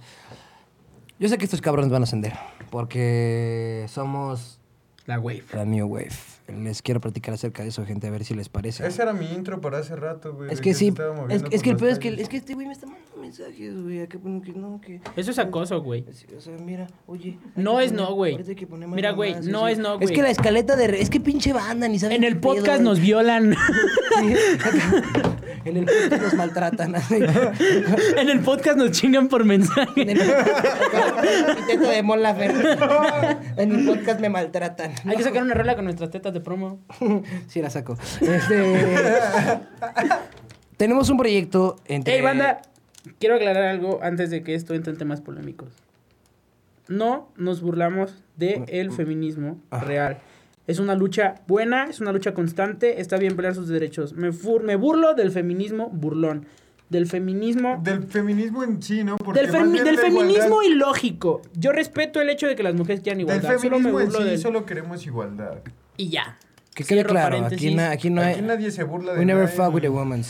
Yo sé que estos cabrones van a ascender. Porque somos La wave. la New Wave. Les quiero platicar acerca de eso, gente, a ver si les parece. Ese era mi intro para hace rato, güey. Es que sí, es, moviendo es que el peor es que, es que este güey me está mandando mensajes, güey, a que, que no, que... Eso es acoso, güey. O sea, mira, oye... No que es poner- no, güey. que Mira, güey, no es no, Es güey. que la escaleta de... re- Es que pinche banda, ni saben En el podcast nos violan. En el podcast nos maltratan. en el podcast nos chingan por En mensaje. el epíteto de Laferte. En el podcast me maltratan. Hay que sacar una rola con nuestras tetas de promo. Sí, la saco. Este, tenemos un proyecto entre... Ey, banda, quiero aclarar algo antes de que esto entre en temas polémicos. No nos burlamos del feminismo real. Es una lucha buena, es una lucha constante, está bien pelear sus derechos. Me, fur- me burlo del feminismo burlón. Del feminismo Del feminismo en sí, ¿no? Porque del, femi- feminismo igualdad- ilógico. Yo respeto el hecho de que las mujeres quieran Del igualdad. Solo me feminismo en burlo sí del- solo queremos igualdad. Y ya. Que quede Cierro claro, aquí, paréntesis. na- aquí no hay... Aquí nadie se burla de We never nadie, fuck with the women.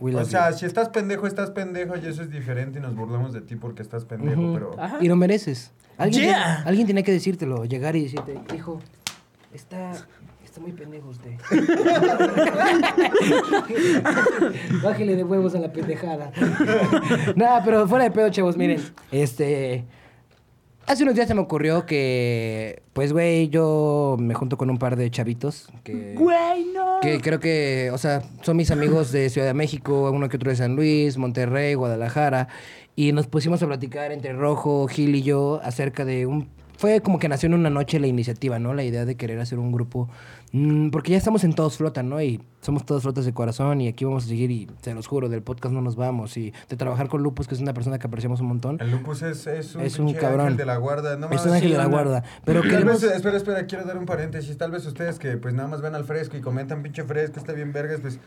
We O love sea, you. si estás pendejo, estás pendejo y eso es diferente y nos burlamos de ti porque estás pendejo, pero... Ajá. Y lo mereces. Alguien, Yeah. tiene, alguien tiene que decírtelo, llegar y decirte, hijo, está, está muy pendejo usted. Bájele de huevos a la pendejada. Nada, pero fuera de pedo, chavos, miren. Este. Hace unos días se me ocurrió que, pues, güey, yo me junto con un par de chavitos que... Güey, no. Que creo que, o sea, son mis amigos de Ciudad de México, uno que otro de San Luis, Monterrey, Guadalajara. Y nos pusimos a platicar entre Rojo, Gil y yo acerca de un... Fue como que nació en una noche la iniciativa, ¿no? La idea de querer hacer un grupo. Mm, porque ya estamos en Todos Flotan, ¿no? Y somos todos flotas de corazón y aquí vamos a seguir y se los juro, del podcast no nos vamos. Y de trabajar con Lupus, que es una persona que apreciamos un montón. El lupus es, es un, Es un pinche cabrón. ángel de la guarda. No es un ángel sí, de la guarda. Pero queremos... vez, espera, espera, quiero dar un paréntesis. Tal vez ustedes que pues nada más ven al fresco y comentan pinche fresco, está bien vergas, pues...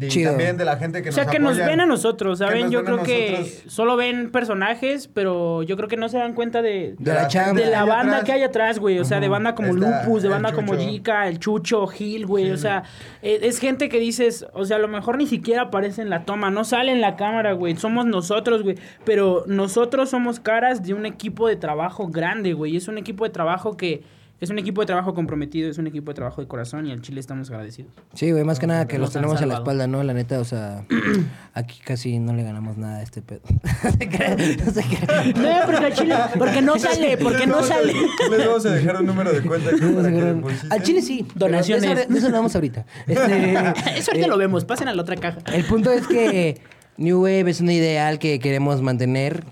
Y Chido. también de la gente que O sea, nos que nos ven a nosotros, ¿saben? nos Yo creo que solo ven personajes, pero yo creo que no se dan cuenta de, De la chamba. de la hay banda atrás. que hay atrás, güey. O sea, de banda como Está Lupus, de banda como. Jica, el Chucho, Gil, güey. O sea, e- es, gente que dices, o sea, a lo mejor ni siquiera aparece en la toma, no sale en la cámara, güey. Somos nosotros, güey. Pero nosotros somos caras de un equipo de trabajo grande, güey. Es un equipo de trabajo que... Es un equipo de trabajo comprometido, es un equipo de trabajo de corazón y al Chile estamos agradecidos. Sí, güey, más que nada que los tenemos en la espalda, ¿no? La neta, o sea, aquí casi no le ganamos nada a este pedo. No se crea, no se crea. No, porque al Chile, porque no sale, porque no a- sale. Les vamos a dejar un número de cuenta. Al chile sí. Donaciones. De eso, hablamos ahorita. Este, Eso ahorita eh, lo vemos, pasen a la otra caja. El punto es que New Wave es un ideal que queremos mantener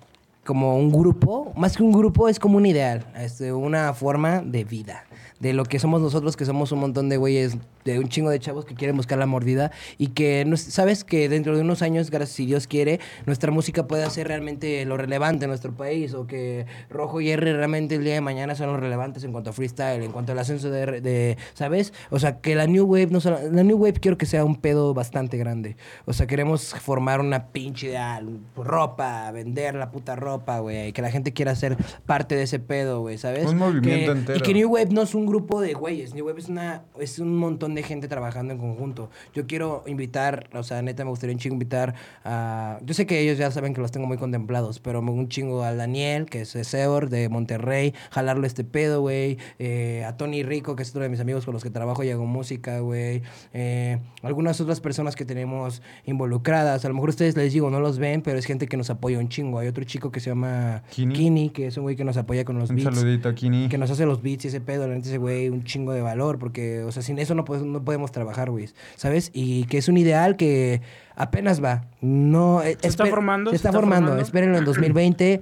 como un grupo. Más que un grupo, es como un ideal. Este, una forma de vida. De lo que somos nosotros, que somos un montón de güeyes, de un chingo de chavos que quieren buscar la mordida. Y que, sabes que dentro de unos años, gracias si Dios quiere, nuestra música puede hacer realmente lo relevante en nuestro país. O que Rojo y R realmente el día de mañana son los relevantes en cuanto a freestyle, en cuanto al ascenso de, de- ¿sabes? O sea, que la New Wave, no solo, la New Wave quiero que sea un pedo bastante grande. O sea, queremos formar una pinche ideal, ropa, vender la puta ropa, güey, que la gente quiera ser parte de ese pedo, güey, ¿sabes? Un movimiento Que- entero. Y que New Wave no es un grupo de güeyes, New Wave es una es un montón de gente trabajando en conjunto. Yo quiero invitar, o sea, neta me gustaría un chingo invitar a yo sé que ellos ya saben que los tengo muy contemplados, pero me- un chingo al Daniel, que es Seor de Monterrey, jalarlo este pedo, güey, eh, a Tony Rico, que es otro de mis amigos con los que trabajo y hago música, güey, eh, algunas otras personas que tenemos involucradas, a lo mejor ustedes les digo, no los ven, pero es gente que nos apoya un chingo. Hay otro chico que se llama Kini. Kini, que es un güey que nos apoya con los Un beats saludito a Kini. que nos hace los beats y ese pedo, la neta ese güey, un chingo de valor, porque, o sea, sin eso no, podemos- no podemos trabajar, güey, ¿sabes? Y que es un ideal que apenas va. No, eh, Se está formando, Se está, formando, espérenlo en 2020.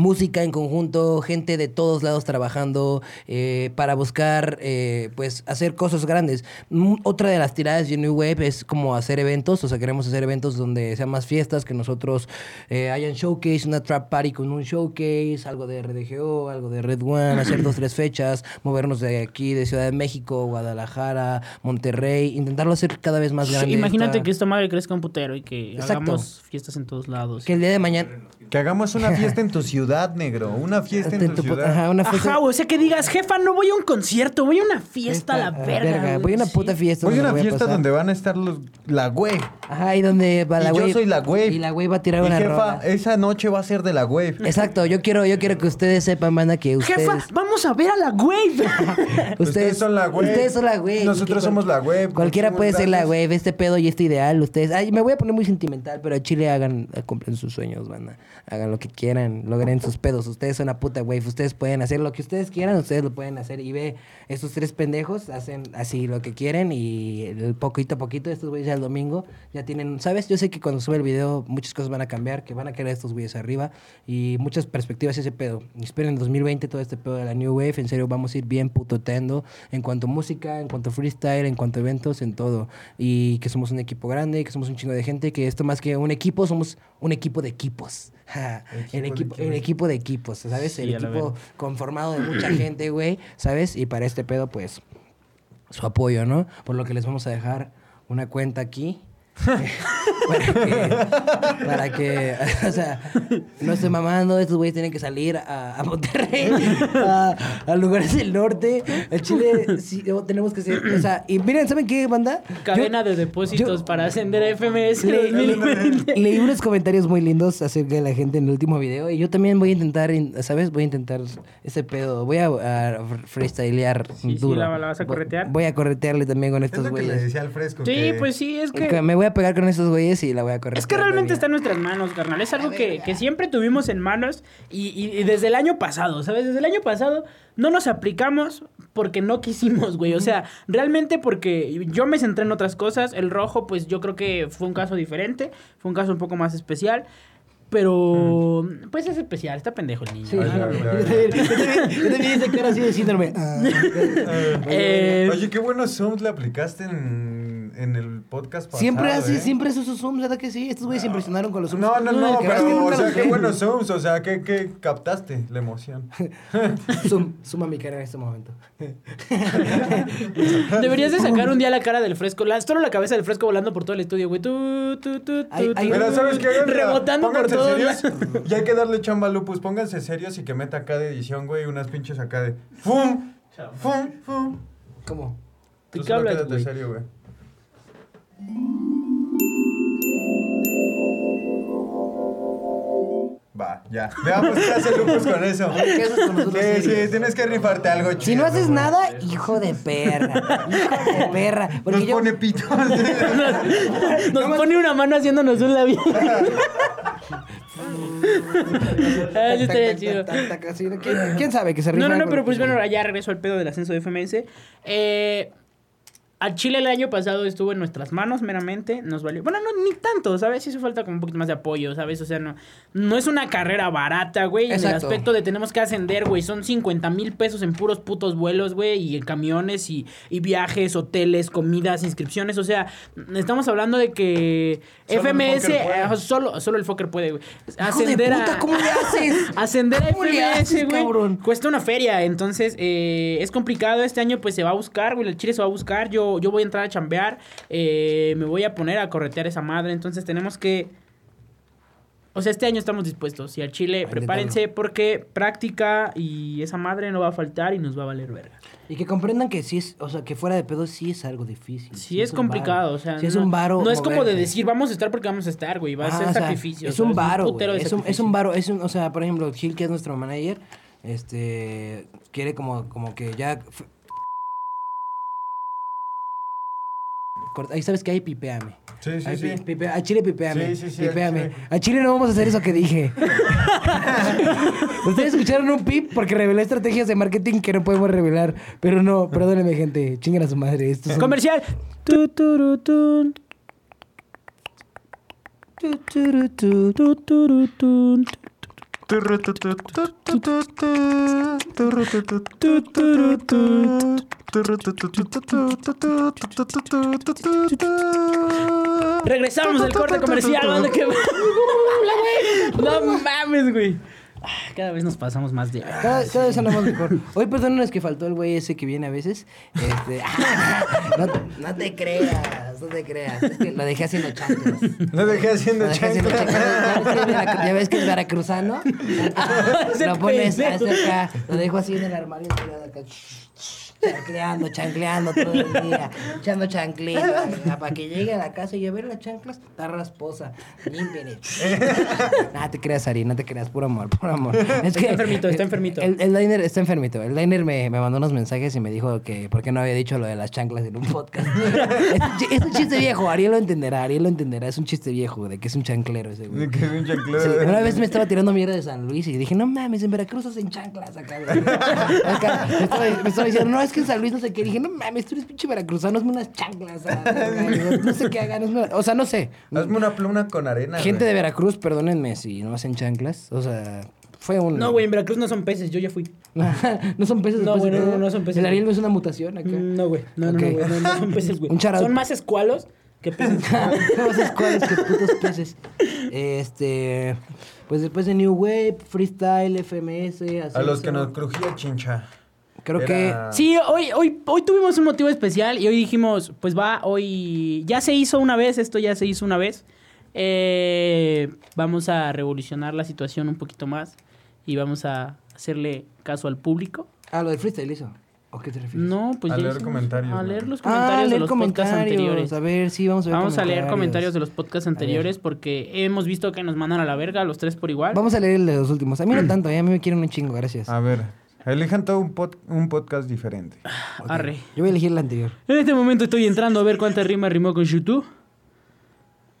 Música en conjunto, gente de todos lados trabajando eh, para buscar, eh, pues, hacer cosas grandes. Mm, Otra de las tiradas de New Wave es como hacer eventos, o sea, queremos hacer eventos donde sean más fiestas, que nosotros eh, hayan showcase, una trap party con un showcase, algo de RDGO, algo de Red One, hacer dos, tres fechas, movernos de aquí, de Ciudad de México, Guadalajara, Monterrey, intentarlo hacer cada vez más grande. Imagínate esta- que esta madre crezca un putero y que Exacto. hagamos fiestas en todos lados. Que el día de mañana... Que hagamos una fiesta en tu ciudad, negro. Una fiesta en tu ciudad. Ajá, una fiesta- Ajá, güey, o sea que digas, jefa, no voy a un concierto, voy a una fiesta a la verga. güey, Voy a una puta fiesta. Voy a una voy fiesta pasar. donde van a estar los... La güey. Ajá, y donde va Y la yo wave. soy la wave. Y la wave va a tirar Y una jefa, rola. esa noche va a ser de la wave. Exacto, yo quiero, yo quiero que ustedes sepan, banda, que ustedes... Jefa, vamos a ver a la wave. Ustedes son la wave. Ustedes son la wave. Nosotros somos la wave. Cualquiera puede ser la wave, este pedo y este ideal. Ustedes, ay, me voy a poner muy sentimental, pero a Chile hagan, cumplen sus sueños, banda. Hagan lo que quieran, logren sus pedos. Ustedes son la puta wave, ustedes pueden hacer lo que ustedes quieran, ustedes lo pueden hacer. Y ve, estos tres pendejos hacen así lo que quieren y poquito a poquito, estos güeyes ya el domingo ya tienen, ¿sabes? Yo sé que cuando sube el video muchas cosas van a cambiar, que van a querer estos güeyes arriba y muchas perspectivas ese pedo. Esperen en 2020 todo este pedo de la New Wave, en serio vamos a ir bien putoteando en cuanto a música, en cuanto a freestyle, en cuanto a eventos, en todo. Y que somos un equipo grande, que somos un chingo de gente, que esto más que un equipo, somos un equipo de equipos. Ja, el, equipo, el equipo de equipos, ¿sabes? Sí, el equipo conformado de mucha gente, güey, ¿sabes? Y para este pedo, pues, su apoyo, ¿no? Por lo que les vamos a dejar una cuenta aquí. Para que, para que, o sea, no estoy mamando, estos güeyes tienen que salir a, a Monterrey, a, a lugares del norte, a Chile, sí, tenemos que ser, o sea, y miren, ¿saben qué, banda? Cadena Yo- de depósitos yo- para ascender a FMS le- 2020. Leí unos comentarios muy lindos acerca de la gente en el último video y yo también voy a intentar, in- ¿sabes? Voy a intentar ese pedo. Voy a, a freestylear Sí, sí, duro. ¿la- la vas a Voy- corretear? Voy a corretearle también con Es estos le güeyes. Sí, que- pues sí, es Que que... Me voy a pegar con estos güeyes y la voy a correr. Es que realmente está en nuestras manos, carnal. Es algo que, que siempre tuvimos en manos y, y- y desde el año pasado, ¿sabes? Desde el año pasado no nos aplicamos porque no quisimos, güey. O sea, realmente porque yo me centré en otras cosas. El rojo, pues yo creo que fue un caso diferente. Fue un caso un poco más especial. Pero, pues es especial, está pendejo el niño. Yo también- hice cara así de síndrome. Ah. Eh, Oye, qué buenos zooms le aplicaste en, en el podcast pasado. Siempre así, ¿eh? siempre esos zooms, ¿verdad que sí? Estos güeyes se impresionaron con los zooms. No, no, no, es que pero, o sea, qué buenos zooms, o sea, ¿qué, qué captaste? La emoción. Zoom, suma mi cara en este momento. Deberías de sacar un día la cara del fresco, la, solo la cabeza del fresco volando por todo el estudio, güey. Tú, tú, tú, Hay- tú, hay- tú, Mira, ¿sabes qué? Hagan- Rebotando por todos serios. Y hay que darle chamba a Lupus. Pónganse serios y que meta acá de edición, güey, unas pinches acá de... ¡Fum! ¡Fum! ¡Fum! ¿Cómo? ¿De Tú qué hablas, quédate güey? serio, güey. Va, ya. Veamos qué hace Lupus con eso. ¿Qué haces con Sí, sí, tienes que rifarte algo chido. Si no haces nada, hijo de perra. Hijo de perra. Porque Nos yo. pone pito. Nos pone una mano haciéndonos un labio. Ah, eso estaría chido. ¿Quién, sabe que se rifa? No, no, no, pero pues bueno, ya regreso al pedo del ascenso de FMS. Eh, al Chile el año pasado estuvo en nuestras manos meramente, nos valió. Bueno, no, ni tanto, ¿sabes? Hizo falta como un poquito más de apoyo, ¿sabes? O sea, no, no es una carrera barata, güey. En el aspecto de tenemos que ascender, güey. Son 50 mil pesos en puros putos vuelos, güey. Y en camiones y, y viajes, hoteles, comidas, inscripciones. O sea, estamos hablando de que Solo FMS, solo, solo el fucker puede, güey. Hijo de puta, ¿cómo le haces? Ascender a ¿Cómo le FMS, haces, güey. cabrón? Cuesta una feria, entonces eh, es complicado. Este año pues se va a buscar, güey. El Chile se va a buscar. Yo, yo voy a entrar a chambear. eh, me voy a poner a corretear esa madre. Entonces tenemos que... O sea, este año estamos dispuestos. Y al Chile, prepárense porque práctica y esa madre no va a faltar y nos va a valer verga. Y que comprendan que sí es, o sea, que fuera de pedo sí es algo difícil. Sí, es un complicado, varo. o sea, Sí es no, un varo. no es como de decir vamos a estar porque vamos a estar, güey, va a Ajá, ser o sea, sacrificio. Es un varo, putero güey. de Es un, es un varo. Es un, o sea, por ejemplo, Gil, que es nuestro manager, este, quiere como, como que ya... f- Corta- Ahí sabes que hay pipeame. Sí, sí, Ay, sí. pipe- a Chile pipeame. Sí, sí, sí, pipeame. A Chile no vamos a hacer eso que dije. Ustedes escucharon un pip porque revelé estrategias de marketing que no podemos revelar. Pero no, perdónenme, gente. Chinguen a su madre. Esto es un- Comercial. Regresamos del corte comercial. banda, que- No mames, güey. Ah, Cada vez nos pasamos más de. Cada, cada vez andamos mejor. Hoy, perdónenos que faltó el güey ese que viene a veces. Este, no, no te creas, no te creas. Es que lo dejé haciendo chanclas. Lo dejé haciendo Lo dejé haciendo chancla. chanclas. Ya ves que es veracruzano. Lo pones acá. Lo dejo así en el armario. acá. Chancleando, chancleando todo el día, echando chancletas, para que llegue a la casa y a ver las chanclas, está rasposa, limpien. Nada, te creas, Ari, no te creas, puro amor, puro amor. Es Está enfermito, está enfermito. El, el Diner está enfermito. El Diner me, me mandó unos mensajes y me dijo que por qué no había dicho lo de las chanclas en un podcast. es, un chi- es un chiste viejo, Ariel lo entenderá, Ariel lo entenderá, es un chiste viejo, de que es un chanclero ese güey. Que es un chanclero. Sí, una vez me estaba tirando mierda de San Luis y dije, no mames, en Veracruz hacen chanclas acá. Acá, me, estaba, me estaba diciendo, no, es que en San Luis no sé qué. dije, no mames, tú eres pinche veracruzano, hazme unas chanclas. ah, acá". No sé qué hagan, hazme- o sea, no sé. Hazme una pluma con arena. Gente de. Veracruz, perdónenme si no hacen chanclas. O sea, fue un... No, güey, en Veracruz no son peces, yo ya fui. no son peces. No, güey, no, no, no son peces, El Ariel no es una mutación acá. No, güey, no, no, güey, no, no son peces, güey. Un. Son más escualos que peces. sé cuáles que putos peces. Este... Pues después de New Wave, Freestyle, FMS... A los que nos crujía chincha. Creo Era- Sí, hoy, hoy, hoy tuvimos un motivo especial y hoy dijimos, pues va, hoy ya se hizo una vez, esto ya se hizo una vez. Eh, vamos a revolucionar la situación un poquito más y vamos a hacerle caso al público. que... Ah, lo del freestyle hizo. ¿O qué te refieres? No, pues A ya leer hicimos- comentarios, A leer los Ah, comentarios de los podcasts anteriores. A ver, sí, vamos a ver Vamos a leer comentarios de los podcasts anteriores porque hemos visto que nos mandan a la verga los tres por igual. Vamos a leer el de los últimos. A mí no tanto, eh, a mí me quieren un chingo, gracias. A ver, elijan todo un, pod- un podcast diferente. Arre. Yo voy a elegir el anterior. En este momento estoy entrando a ver cuántas rimas rimó con YouTube.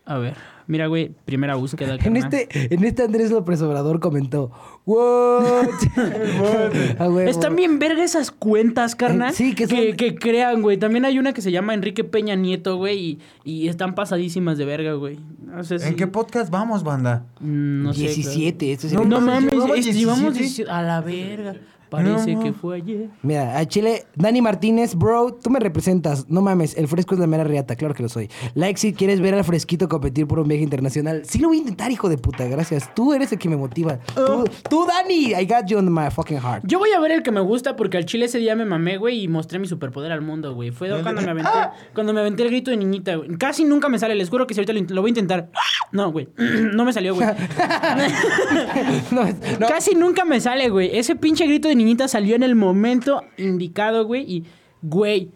A ver, mira, güey, primera búsqueda. En este, en este Andrés López Obrador comentó, ¿What? Ah, huevo. Están bien verga esas cuentas, carnal. Eh, sí, que son- que, que crean, güey. También hay una que se llama Enrique Peña Nieto, güey, y, y están pasadísimas de verga, güey. No sé si... ¿En qué podcast vamos, banda? Mm, No sé. 17, esto es No, el- no mames, ¿llevamos es- llevamos 17? 17 a la verga. Parece No. que fue ayer. Mira, a Chile, Dani Martínez, bro, tú me representas. No mames, el fresco es la mera riata, claro que lo soy. Like si quieres ver al fresquito competir por un viaje internacional. Sí lo voy a intentar, hijo de puta, gracias. Tú eres el que me motiva. Tú, tú, Dani, I got you on my fucking heart. Yo voy a ver el que me gusta porque al chile ese día me mamé, güey, y mostré mi superpoder al mundo, güey. Fue cuando me aventé, cuando me aventé el grito de niñita, güey. Casi nunca me sale, les juro que si ahorita lo, voy a intentar. No, güey. No me salió, güey. No, es- no. Casi nunca me sale, güey. Ese pinche grito de niñita salió en el momento indicado, güey. Y, güey,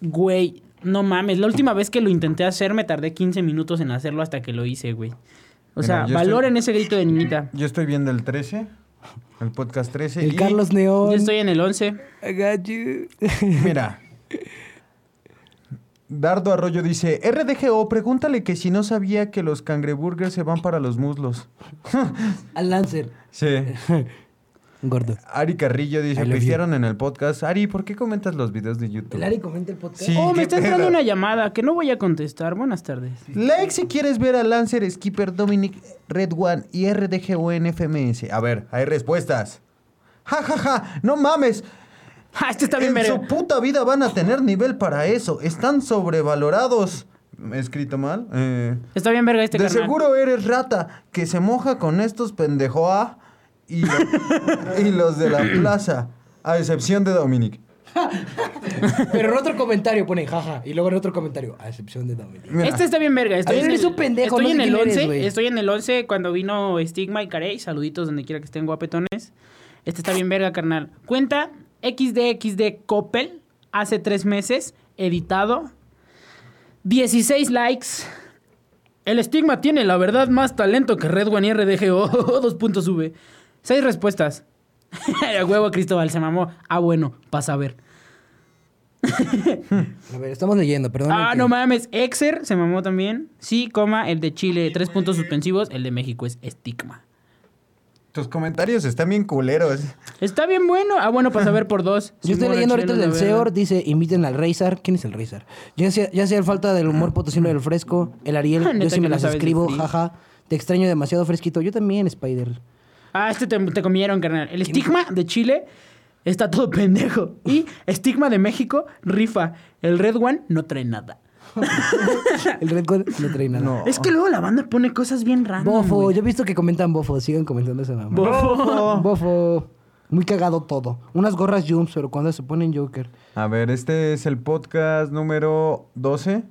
güey, no mames. La última vez que lo intenté hacer me tardé 15 minutos en hacerlo hasta que lo hice, güey. O Mira, sea, valoren estoy- ese grito de niñita. Yo estoy viendo el 13, el podcast 13. El y Carlos Neón. Yo estoy en el 11. I got you. Mira. Dardo Arroyo dice, RDGO, pregúntale que si no sabía que los cangreburgers se van para los muslos. Al Lancer. Sí. Gordo. Ari Carrillo dice, pifiaron en el podcast. Ari, ¿por qué comentas los videos de YouTube? El Ari comenta el podcast. Sí. Oh, me está entrando una llamada que no voy a contestar. Buenas tardes. Like si quieres ver a Lancer, Skipper, Dominic, Red One y RDGO en FMS. A ver, hay respuestas. Ja, ja, ja, no mames. Ah, este está bien, en su puta vida van a tener nivel para eso. Están sobrevalorados. ¿Me he escrito mal? Eh, Está bien, verga, este de carnal. seguro eres rata que se moja con estos pendejoa y, lo- y los de la plaza. A excepción de Dominic. Pero en otro comentario pone jaja. Y luego en otro comentario, a excepción de Dominic. Mira, Este está bien verga. Estoy en el, un pendejo, estoy no sé en el quién eres, 11. güey. estoy en el 11 cuando vino Stigma y Carey. Saluditos donde quiera que estén guapetones. Este está bien verga, carnal. Cuenta XDXD Coppel hace tres meses. Editado. 16 likes. El estigma tiene, la verdad, más talento que Red One y RDGO. Dos puntos sube. Seis respuestas. A huevo, Cristóbal, se mamó. Ah, bueno, pasa a ver. A ver, estamos leyendo, perdón. Ah, no mames. Exer se mamó también. Sí, coma, el de Chile, tres puntos suspensivos. El de México es estigma. tus comentarios están bien culeros. Está bien bueno. Ah, bueno, para saber por dos. Yo estoy leyendo ahorita el del. Seor, dice, inviten al Reizar. ¿Quién es el Reizar? Ya sea, ya sea falta del humor potosino del fresco, el Ariel, yo sí me las escribo, jaja. Te extraño demasiado fresquito. Yo también, Spider. Ah, este te, te comieron, carnal. El estigma de Chile está todo pendejo. Y estigma de México, rifa. El Red One no trae nada. El Red Gold no trae nada. No. Es que luego la banda pone cosas bien random. Bofo, güey. yo he visto que comentan bofo, sigan comentando esa mamá. Bofo. Bofo. Muy cagado todo. Unas gorras Jumps, pero cuando se ponen Joker. A ver, este es el podcast número 12.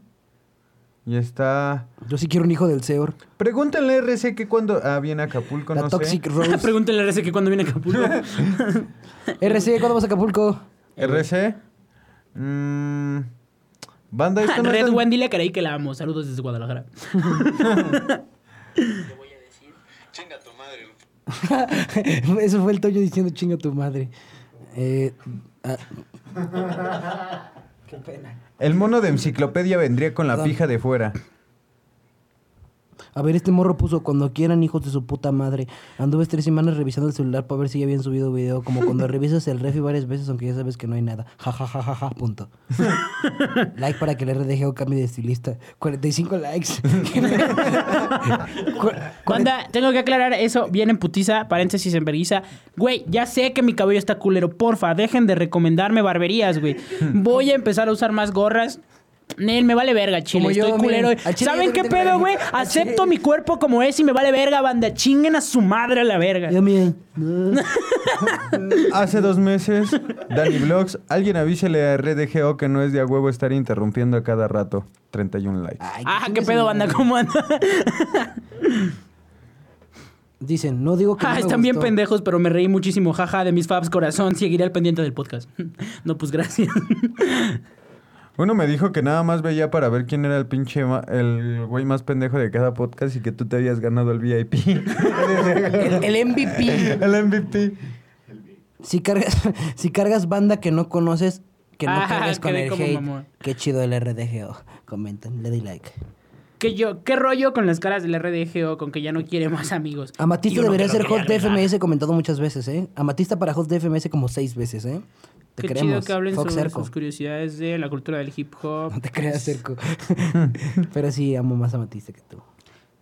Y está... Yo sí quiero un hijo del Seor. Pregúntenle a RC que cuando... Ah, viene a Acapulco, La no Toxic sé. Rose. Pregúntale a RC que cuando viene a Acapulco. RC, ¿cuándo vas a Acapulco? RC. Mm, banda, esto no es Red tan- Wendy le creí que la amo. Saludos desde Guadalajara. Eso fue el Toño diciendo chinga tu madre. Eh, ah, Qué pena. El mono de enciclopedia vendría con la pija de fuera. A ver, este morro puso cuando quieran hijos de su puta madre. Anduve tres semanas revisando el celular para ver si ya habían subido video. Como cuando revisas el refi varias veces, aunque ya sabes que no hay nada. Ja, ja, ja, ja, ja, punto. like para que el RDGO cambie de estilista. 45 likes. Cu- Banda, tengo que aclarar eso bien en putiza, paréntesis en vergüenza. Güey, ya sé que mi cabello está culero. Porfa, dejen de recomendarme barberías, güey. Voy a empezar a usar más gorras. Nel, me vale verga, chile. Como yo, Estoy culero. miren, al chile ¿Saben yo qué también pedo, güey? al chile- Acepto mi cuerpo como es y me vale verga, banda. Chinguen a su madre a la verga. Yo, miren. Hace dos meses, Dani Vlogs, alguien avísele a RDGO que no es de a huevo estar interrumpiendo a cada rato. 31 likes. Ay, Ah, chingue qué su pedo, madre. banda. ¿Cómo anda? Dicen, no digo que no Ah, me están bien gustó. pendejos, pero me reí muchísimo. Jaja, de mis fabs, corazón. Seguiré al pendiente del podcast. No, pues gracias. Uno me dijo que nada más veía para ver quién era el pinche, el güey más pendejo de cada podcast y que tú te habías ganado el VIP. El, el MVP. el MVP. Si cargas, si cargas banda que no conoces, que no Ah, cargues con el hate. mamón. Qué chido el RDGO. Comenten, le doy like. ¿Qué, yo, ¿Qué rollo con las caras del RDGO con que ya no quiere más amigos? Amatista debería que lo ser quería host de regar. FMS comentado muchas veces, ¿eh? Amatista para host de FMS como seis veces, ¿eh? Te Qué queremos. chido que hablen Fox sobre Cerco. sus curiosidades de la cultura del hip hop. No te creas, Cerco. Pero sí, amo más a Amatista que tú.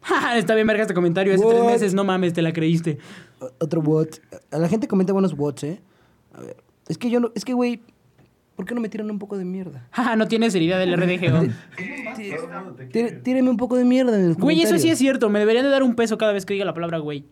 Está bien verga este comentario. Hace What? tres meses, no mames, te la creíste. O- Otro what. A la gente comenta buenos whats, ¿eh? A ver. Es que yo no... Es que, güey... ¿Por qué no me tiran un poco de mierda? Jaja, no tienes herida del RDGO. Tí- Tírenme un poco de mierda en el Güey, eso sí es cierto. Me deberían de dar un peso cada vez que diga la palabra güey.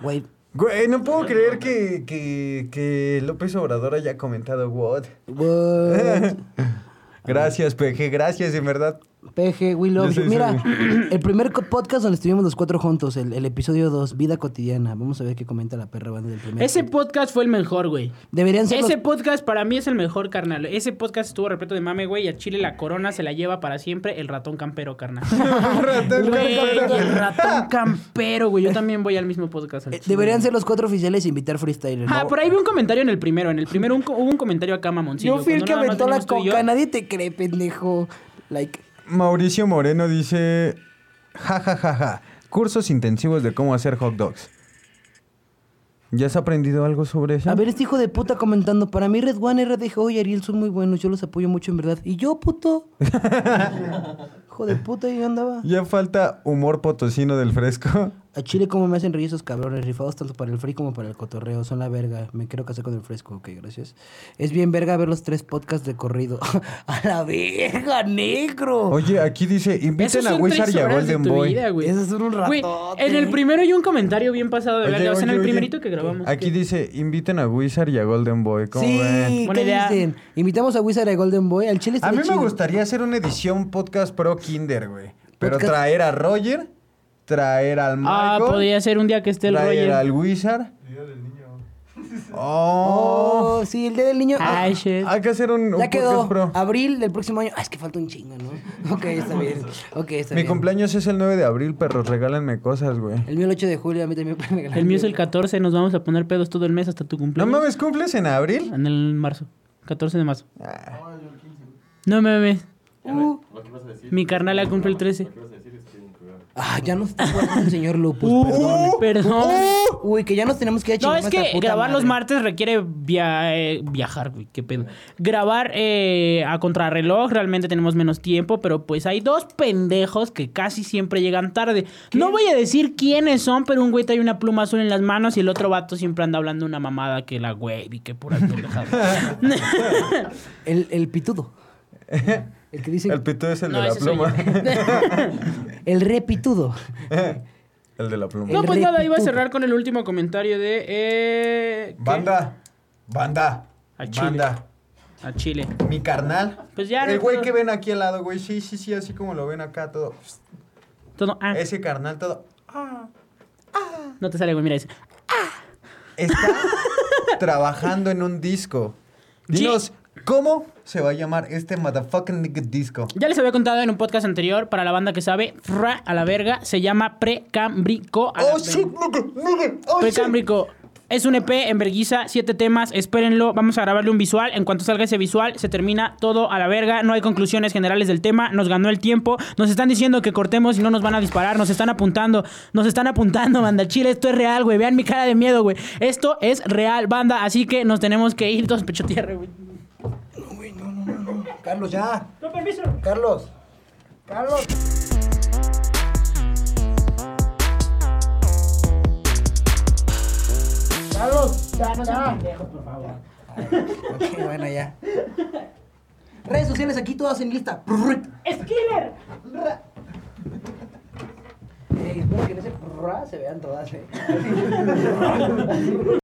Güey, Güey, no puedo creer que, que, que López Obrador haya comentado what. what? Gracias, PG, gracias, en verdad. PG, we love Yo you. Mira, el primer podcast donde estuvimos los cuatro juntos, el, el episodio 2, Vida Cotidiana. Vamos a ver qué comenta la perra banda del primer. Ese podcast. podcast fue el mejor, güey. Deberían ser Ese los- podcast para mí es el mejor, carnal. Ese podcast estuvo repleto de mame, güey. Y a Chile la corona se la lleva para siempre el ratón campero, carnal. Ratón Güey, campero. el ratón campero, güey. Yo también voy al mismo podcast. al Eh. Deberían ser los cuatro oficiales e invitar freestylers. Ah, por ahí vi un comentario en el primero. En el primero un hubo un comentario acá, mamoncillo. Yo fui el que aventó la coca. Nadie te cree, pendejo. Like, Mauricio Moreno dice, ja, ja, ja, ja, cursos intensivos de cómo hacer hot dogs. ¿Ya has aprendido algo sobre eso? a ver, este hijo de puta comentando. Para mí, Red One, RDGO y Ariel son muy buenos. Yo los apoyo mucho, en verdad. ¿Y yo, puto? hijo de puta, ¿y andaba? Ya falta humor potosino del fresco. A Chile, ¿cómo me hacen reír esos cabrones? Rifados tanto para el free como para el cotorreo. Son la verga. Me quiero casar con el fresco. Ok, gracias. Es bien verga ver los tres podcasts de corrido. ¡A la verga, negro! Oye, aquí dice, inviten a Wizard y a Golden Boy. vida, güey. Esos son un Güey, ratote. en el primero hay un comentario bien pasado de Oye, verga. O sea, en oye, el oye. primerito que grabamos. Aquí dice, inviten a Wizard y a Golden Boy. ¿Cómo Sí, ven? Buena ¿qué idea. dicen? Invitamos a Wizard y a Golden Boy. Al Chile A mí me chido. gustaría hacer una edición podcast pro Kinder, güey. Pero Podcast- traer a Roger, traer al Ah, Michael, podría ser un día que esté el traer Roger. al Wizard. Oh. Oh, sí, el día del niño. Ay, Ah, shit. Hay que hacer un, un ya quedó. podcast pro. Abril del próximo año. Ah, es que falta un chingo, ¿no? Ok, está bien. Ok, está Mi bien. cumpleaños es el 9 de abril, perros. Regálenme cosas, güey. El mío el 8 de julio, a mí también me regalar. El mío es el 14. Nos vamos a poner pedos todo el mes hasta tu ¿No cumpleaños. mames, cumples en abril? En el marzo. 14 de marzo. Ah, No mames. Uh, Mi carnal la cumple el 13. Ah, ya nos está jugando el señor Lupus, Uh, perdón. perdón. Uy, que ya nos tenemos que ir a No, chingar es nuestra que puta grabar los madre. martes requiere via- eh, viajar, güey, qué pedo. Grabar eh, a contrarreloj, realmente tenemos menos tiempo, pero pues hay dos pendejos que casi siempre llegan tarde. No voy a decir quiénes son, pero un güey trae una pluma azul en las manos y el otro vato siempre anda hablando una mamada que la güey y que pura pendejada. El, el pitudo. El que dice. El pito es el No, de la pluma. El repitudo. el de la pluma. no, pues nada, iba a cerrar con el último comentario de... Eh. Banda. Banda. A Chile. Banda. A Chile. Mi carnal. Pues ya, El güey que ven aquí al lado, güey. Sí, sí, sí, así como lo ven acá, todo. Todo- ah, Ese carnal, todo. no te sale, güey, mira ese. Está trabajando en un disco. Dinos, ¿cómo se va a llamar este motherfucking disco? Ya les había contado en un podcast anterior, para la banda que sabe, fra a la verga, se llama Precámbrico. Oh, verga. shit, nigga, nigga, oh. Precámbrico. Es un EP en verguiza, siete temas, espérenlo, vamos a grabarle un visual. En cuanto salga ese visual, se termina todo a la verga. No hay conclusiones generales del tema, nos ganó el tiempo. Nos están diciendo que cortemos y no nos van a disparar, nos están apuntando, nos están apuntando, banda. Chile, esto es real, güey. Vean mi cara de miedo, güey. Esto es real, banda, así que nos tenemos que ir todos pecho tierra, güey. Carlos, ya. Con permiso. Carlos. Carlos. Carlos. Ya, no sean pendejos, por favor. Ok, bueno, ya. Redes sociales aquí todas en lista. ¡Skiller! Eh, espero que en ese prrra se vean todas, eh.